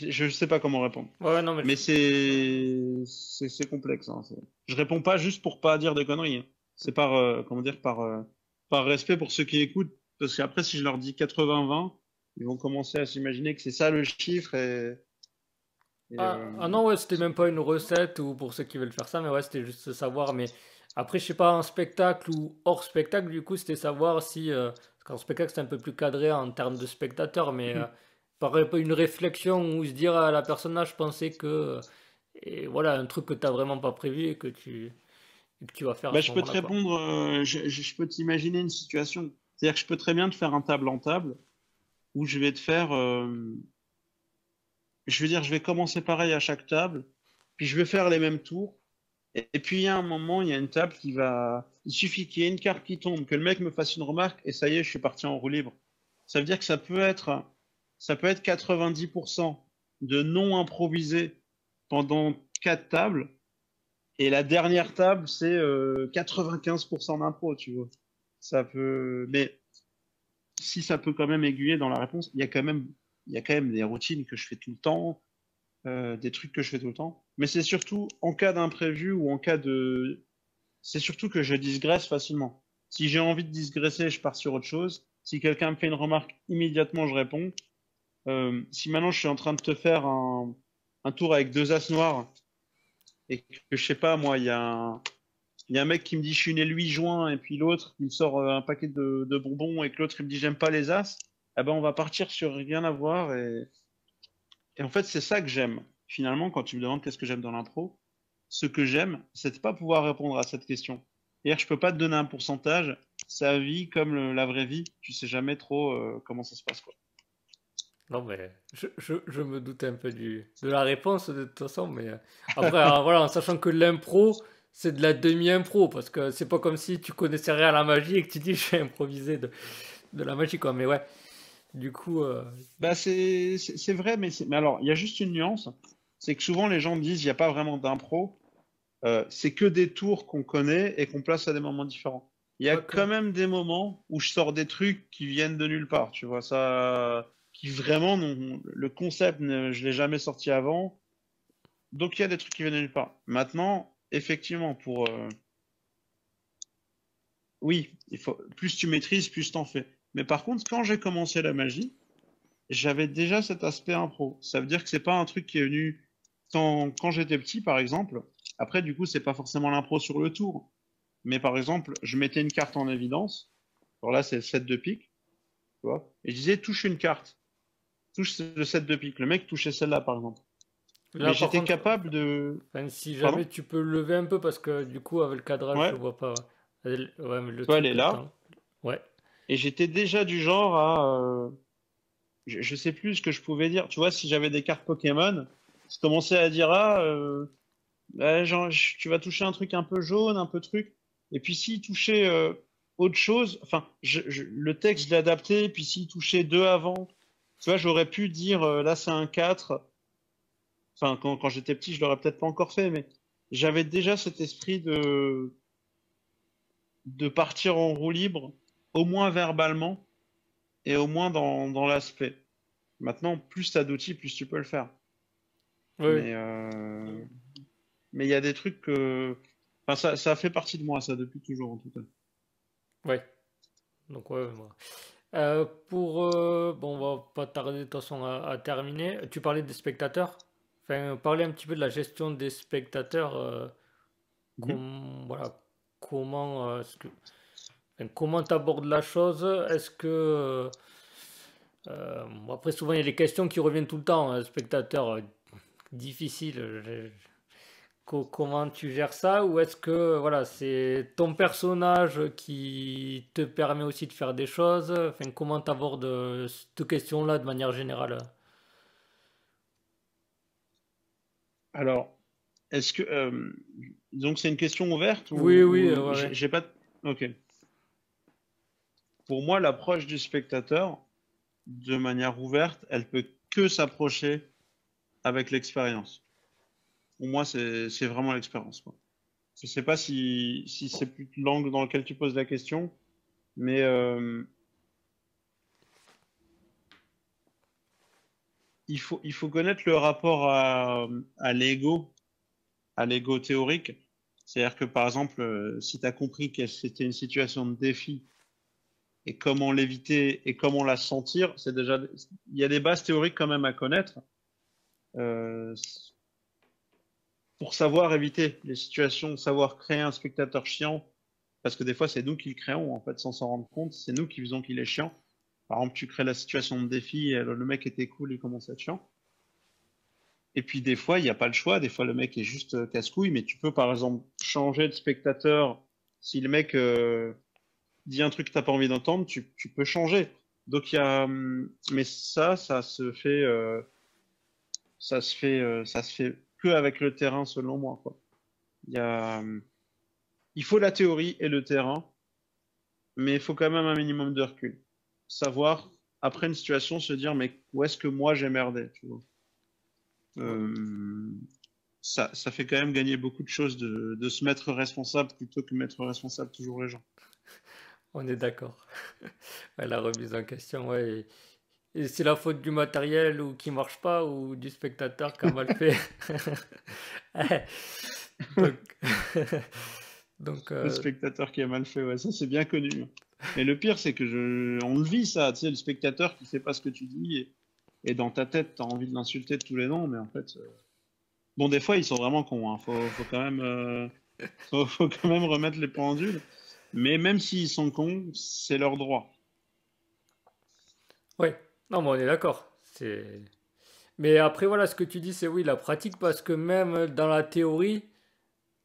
B: ne sais pas comment répondre.
A: Ouais, non,
B: mais, mais c'est, c'est, complexe. Hein. Je réponds pas juste pour pas dire des conneries. Hein. C'est par, euh, comment dire, par, euh, par respect pour ceux qui écoutent. Parce qu'après, si je leur dis 80-20, ils vont commencer à s'imaginer que c'est ça le chiffre et,
A: ah, euh, ah, non, ouais, c'était même pas une recette ou pour ceux qui veulent faire ça, mais ouais, c'était juste savoir. Mais après, je sais pas, un spectacle ou hors spectacle, du coup, c'était savoir si. Parce qu'en spectacle, c'est un peu plus cadré en termes de spectateurs, mais mm. Euh, pas une réflexion ou se dire à la personne je pensais que. Et voilà, un truc que tu n'as vraiment pas prévu et que tu, que tu vas faire.
B: Bah, je peux te répondre, je, je, peux t'imaginer une situation. C'est-à-dire que je peux très bien te faire un table en table où je vais te faire je veux dire, je vais commencer pareil à chaque table, puis je vais faire les mêmes tours. Et, puis il y a un moment, il y a une table qui va. Il suffit qu'il y ait une carte qui tombe, que le mec me fasse une remarque, et ça y est, je suis parti en roue libre. Ça veut dire que ça peut être, ça peut être 90% de non improvisé pendant quatre tables, et la dernière table, c'est 95% euh, d'impro, tu vois. Ça peut, mais si ça peut quand même aiguiller dans la réponse, il y a quand même il y a quand même des routines que je fais tout le temps, euh, des trucs que je fais tout le temps. Mais c'est surtout en cas d'imprévu ou en cas de. C'est surtout que je digresse facilement. Si j'ai envie de digresser, je pars sur autre chose. Si quelqu'un me fait une remarque, immédiatement je réponds. Euh, si maintenant je suis en train de te faire un, un tour avec deux as noirs et que je sais pas, moi, il y a un, il y a un mec qui me dit je suis né le 8 juin et puis l'autre il me sort euh, un paquet de, de bonbons et que l'autre il me dit j'aime pas les as eh ben, on va partir sur rien à voir. Et, et en fait, c'est ça que j'aime. Finalement, quand tu me demandes qu'est-ce que j'aime dans l'impro, ce que j'aime, c'est de pas pouvoir répondre à cette question. cest je peux pas te donner un pourcentage. Sa vie, comme la vraie vie, tu sais jamais trop euh, comment ça se passe. Quoi.
A: Non, mais je, je, je, me doutais un peu du, de la réponse de toute façon. Mais euh, après, voilà, en sachant que l'impro, c'est de la demi-impro, parce que c'est pas comme si tu connaissais rien à la magie et que tu dis je vais improviser de, de la magie, quoi. Mais ouais, du coup. Euh,
B: bah c'est vrai, mais, mais alors, il y a juste une nuance. C'est que souvent, les gens disent il n'y a pas vraiment d'impro. Euh, c'est que des tours qu'on connaît et qu'on place à des moments différents. Il y a quand même des moments où je sors des trucs qui viennent de nulle part. Tu vois, ça. Qui vraiment, le concept, je l'ai jamais sorti avant. Donc, il y a des trucs qui viennent nulle part. Maintenant, effectivement, pour. Euh, oui, il faut... plus tu maîtrises, plus t'en fais. Mais par contre, quand j'ai commencé la magie, j'avais déjà cet aspect impro. Ça veut dire que c'est pas un truc qui est venu quand, j'étais petit, par exemple. Après, du coup, c'est pas forcément l'impro sur le tour. Mais par exemple, je mettais une carte en évidence. Alors là, c'est le set de pique. Tu vois et je disais, touche une carte. Touche le set de pique. Le mec touchait celle-là, par exemple. mais j'étais capable de.
A: si jamais tu peux lever un peu, parce que du coup, avec le cadrage, je vois pas.
B: Ouais, mais le elle est là.
A: Ouais.
B: Et j'étais déjà du genre à. Euh, je, sais plus ce que je pouvais dire. Tu vois, si j'avais des cartes Pokémon, je commençais à dire Ah, euh, genre, tu vas toucher un truc un peu jaune, un peu truc. Et puis s'il touchait euh, autre chose, enfin, le texte, je l'ai adapté. Puis s'il touchait deux avant, tu vois, j'aurais pu dire Là, c'est un 4. Enfin, quand, quand j'étais petit, je l'aurais peut-être pas encore fait, mais j'avais déjà cet esprit de de partir en roue libre au moins verbalement et au moins dans, dans l'aspect. Maintenant, plus tu as d'outils, plus tu peux le faire. Mais euh, mais il y a des trucs que. Enfin, ça, ça fait partie de moi, ça, depuis toujours, en tout cas.
A: Ouais. Donc, ouais, moi. Euh, pour. euh, bon, on va pas tarder de toute façon à, à terminer. Tu parlais des spectateurs. Enfin, parler un petit peu de la gestion des spectateurs. euh,
B: Mhm.
A: com- voilà, comment. est-ce que, enfin, comment tu abordes la chose? Est-ce que. bon, après, souvent, il y a des questions qui reviennent tout le temps. Un spectateur difficile. Co- comment tu gères ça? Ou est-ce que voilà, c'est ton personnage qui te permet aussi de faire des choses? Enfin, comment tu abordes cette question-là de manière générale?
B: Alors, est-ce que euh, donc c'est une question ouverte
A: Oui,
B: ou,
A: oui, euh,
B: ou
A: ouais.
B: j'ai pas. Ok. Pour moi, l'approche du spectateur, de manière ouverte, elle peut que s'approcher avec l'expérience. Pour moi, c'est vraiment l'expérience. Je sais pas si c'est plus l'angle dans lequel tu poses la question, mais euh, il faut connaître le rapport à à l'ego, à l'ego théorique. C'est-à-dire que par exemple, euh, si tu as compris que c'était une situation de défi et comment l'éviter et comment la sentir, c'est déjà il y a des bases théoriques quand même à connaître euh, pour savoir éviter les situations, savoir créer un spectateur chiant, parce que des fois c'est nous qui le créons en fait sans s'en rendre compte, c'est nous qui faisons qu'il est chiant. Par exemple, tu crées la situation de défi et le mec était cool, il commence à être chiant. Et puis des fois, il n'y a pas le choix, des fois le mec est juste euh, casse-couille, mais tu peux par exemple changer de spectateur. Si le mec euh, dit un truc que t'as pas envie d'entendre, tu, tu peux changer. Donc il y a, hum, mais ça, ça se fait, euh, ça se fait, ça se fait que avec le terrain selon moi, quoi. Il y a, il faut la théorie et le terrain, mais il faut quand même un minimum de recul. Savoir, après une situation, se dire, mais où est-ce que moi j'ai merdé, tu vois. Euh, ça, ça fait quand même gagner beaucoup de choses de, se mettre responsable plutôt que mettre responsable toujours les gens.
A: On est d'accord. La remise en question, ouais. Et c'est la faute du matériel ou qui marche pas ou du spectateur qui a mal fait. Donc, donc
B: Le
A: euh,
B: spectateur qui a mal fait, ouais, ça c'est bien connu. Mais le pire, c'est que je, on le vit ça, tu sais, le spectateur qui fait pas ce que tu dis et, et dans ta tête, t'as envie de l'insulter de tous les noms, mais en fait, euh, bon, des fois ils sont vraiment cons, hein. Faut, faut quand même, euh, faut, faut quand même remettre les pendules. Mais même s'ils sont cons, c'est leur droit.
A: ouais, non, mais on est d'accord. C'est... Mais après, voilà, ce que tu dis, c'est oui, la pratique, parce que même dans la théorie,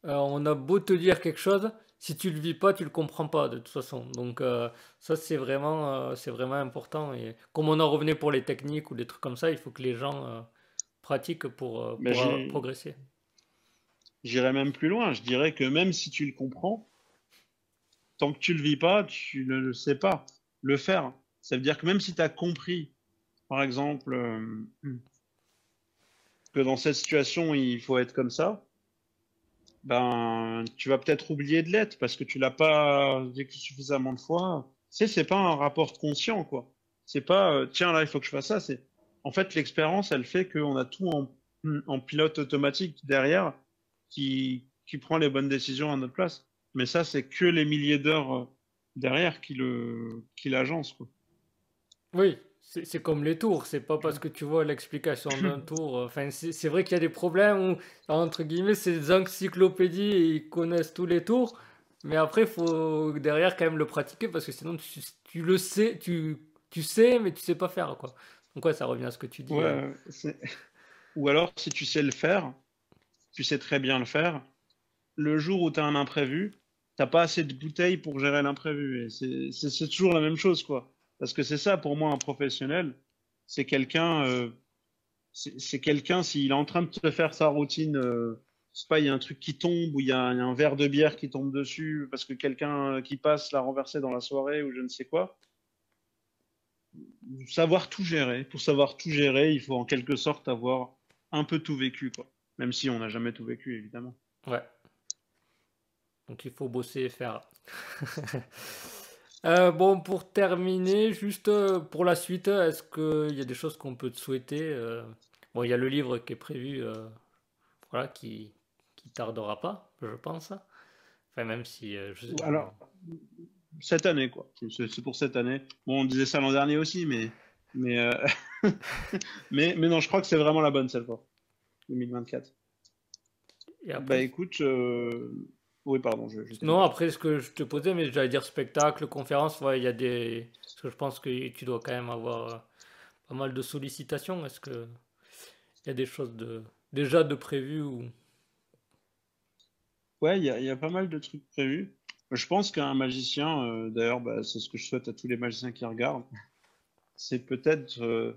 A: euh, on a beau te dire quelque chose, si tu le vis pas, tu le comprends pas de toute façon. Donc euh, ça, c'est vraiment, euh, c'est vraiment important. Et comme on en revenait pour les techniques ou des trucs comme ça, il faut que les gens pratiquent pour, progresser.
B: j'irais même plus loin. Je dirais que même si tu le comprends, tant que tu le vis pas, tu ne le sais pas le faire. Ça veut dire que même si tu as compris, par exemple, euh, que dans cette situation, il faut être comme ça, ben, tu vas peut-être oublier de l'être parce que tu l'as pas vécu suffisamment de fois. Sais, c'est pas un rapport conscient, quoi. C'est pas, euh, tiens, là, il faut que je fasse ça. C'est, en fait, l'expérience, elle fait qu'on a tout en, en pilote automatique derrière qui, qui prend les bonnes décisions à notre place. Mais ça, c'est que les milliers d'heures euh, derrière qui le, qui l'agencent, quoi.
A: Oui, c'est comme les tours. C'est pas parce que tu vois l'explication d'un tour. euh, Enfin, c'est vrai qu'il y a des problèmes où, entre guillemets, c'est des encyclopédies ils connaissent tous les tours. Mais après, il faut derrière quand même le pratiquer parce que sinon, tu, tu le sais, tu, tu sais, mais tu sais pas faire, quoi. Donc, ouais, ça revient à ce que tu dis. euh.
B: Ouais, Ou alors, si tu sais le faire, tu sais très bien le faire, le jour où tu as un imprévu, t'as pas assez de bouteilles pour gérer l'imprévu. Et c'est toujours la même chose, quoi. Parce que c'est ça, pour moi, un professionnel, c'est quelqu'un, euh, c'est quelqu'un, s'il est en train de te faire sa routine, euh, pas, il y a un truc qui tombe, ou il y a, un y a un verre de bière qui tombe dessus, parce que quelqu'un euh, qui passe l'a renversé dans la soirée, ou je ne sais quoi. Savoir tout gérer. Pour savoir tout gérer, il faut en quelque sorte avoir un peu tout vécu, quoi. Même si on n'a jamais tout vécu, évidemment.
A: Ouais. Donc, il faut bosser et faire. Euh, bon, pour terminer, juste euh, pour la suite, est-ce qu'il y a des choses qu'on peut te souhaiter? euh, Bon, il y a le livre qui est prévu, voilà, qui, qui tardera pas, je pense. Enfin, même si, je
B: Alors, cette année, quoi. C'est pour cette année. Bon, on disait ça l'an dernier aussi, mais mais, mais mais non, je crois que c'est vraiment la bonne cette fois. 2024. Bah écoute, oui, pardon. Je,
A: non, après, ce que je te posais, mais j'allais dire spectacle, conférence, il y a des. Parce que je pense que tu dois quand même avoir euh, pas mal de sollicitations. Est-ce que il y a des choses de déjà de prévues ou?
B: Ouais, il y, y, a pas mal de trucs prévus. Je pense qu'un magicien, euh, d'ailleurs, bah, c'est ce que je souhaite à tous les magiciens qui regardent, c'est peut-être euh,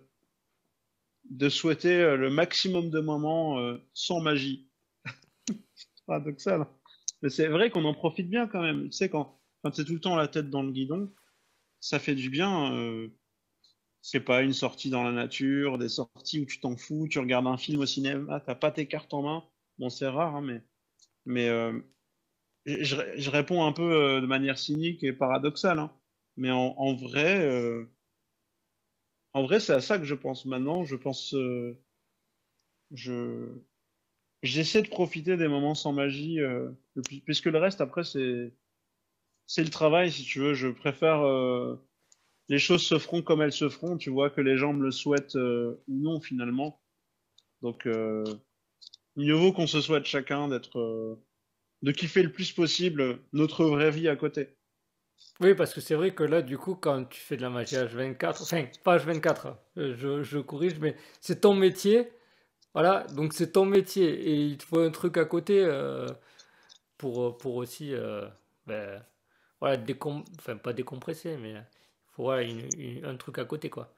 B: de souhaiter le maximum de moments sans magie. c'est paradoxal. Mais c'est vrai qu'on en profite bien quand même. Tu sais, quand, quand tu tout le temps la tête dans le guidon, ça fait du bien. Euh, c'est pas une sortie dans la nature, des sorties où tu t'en fous, tu regardes un film au cinéma, t'as pas tes cartes en main. Bon, c'est rare, hein, mais, mais euh, je, réponds un peu euh, de manière cynique et paradoxale. Hein. Mais en, en vrai, euh, en vrai, c'est à ça que je pense maintenant. Je pense, je, j'essaie de profiter des moments sans magie, euh, puisque le reste, après, c'est c'est le travail, si tu veux. Je préfère euh, les choses se feront comme elles se feront. Tu vois que les gens me le souhaitent euh, ou non finalement. Donc euh, mieux vaut qu'on se souhaite chacun d'être de kiffer le plus possible notre vraie vie à côté.
A: Oui, parce que c'est vrai que là, du coup, quand tu fais de la magie H24, enfin, pas H24, hein, je, je corrige, mais c'est ton métier. Voilà, donc c'est ton métier et il te faut un truc à côté euh, pour, pour aussi, euh, ben, voilà, décom enfin pas décompresser, mais il faut un truc à côté, quoi.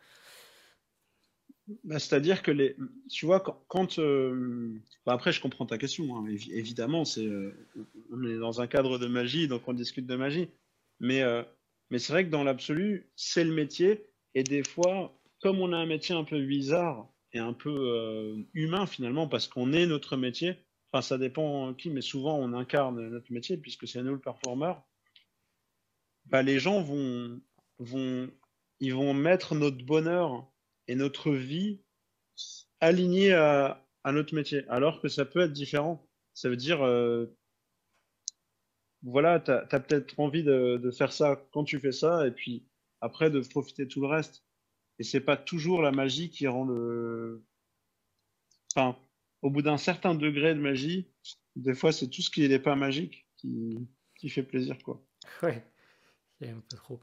B: Bah, C'est-à-dire que les, tu vois, quand, quand euh, bah, après je comprends ta question, hein, évidemment, c'est, on est dans un cadre de magie, donc on discute de magie, mais, mais c'est vrai que dans l'absolu, c'est le métier, et des fois, comme on a un métier un peu bizarre, et un peu euh, humain finalement parce qu'on est notre métier. Enfin, ça dépend qui, mais souvent on incarne notre métier puisque c'est nous le performeur. Bah, les gens vont, vont, ils vont mettre notre bonheur et notre vie alignés à, notre métier, alors que ça peut être différent. Ça veut dire, euh, voilà, tu as, as peut-être envie de, de, faire ça quand tu fais ça, et puis après de profiter de tout le reste. Et c'est pas toujours la magie qui rend le. Enfin, au bout d'un certain degré de magie, des fois c'est tout ce qui n'est pas magique qui, qui fait plaisir, quoi.
A: Ouais, c'est un peu trop.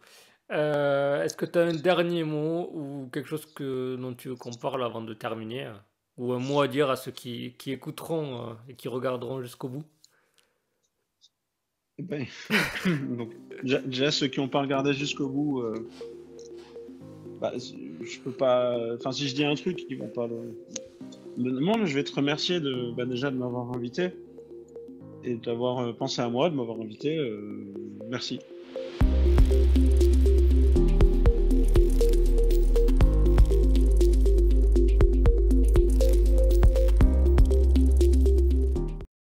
A: Euh, Est-ce que tu as un dernier mot ou quelque chose que, dont tu veux qu'on parle avant de terminer Ou un mot à dire à ceux qui, qui écouteront euh, et qui regarderont jusqu'au bout?
B: Eh ben, donc, déjà, déjà, ceux qui n'ont pas regardé jusqu'au bout, euh, bah, je peux pas. Enfin, si je dis un truc, ils vont pas le. Moi, je vais te remercier de, bah, déjà de m'avoir invité et d'avoir euh, pensé à moi, de m'avoir invité. Euh, merci.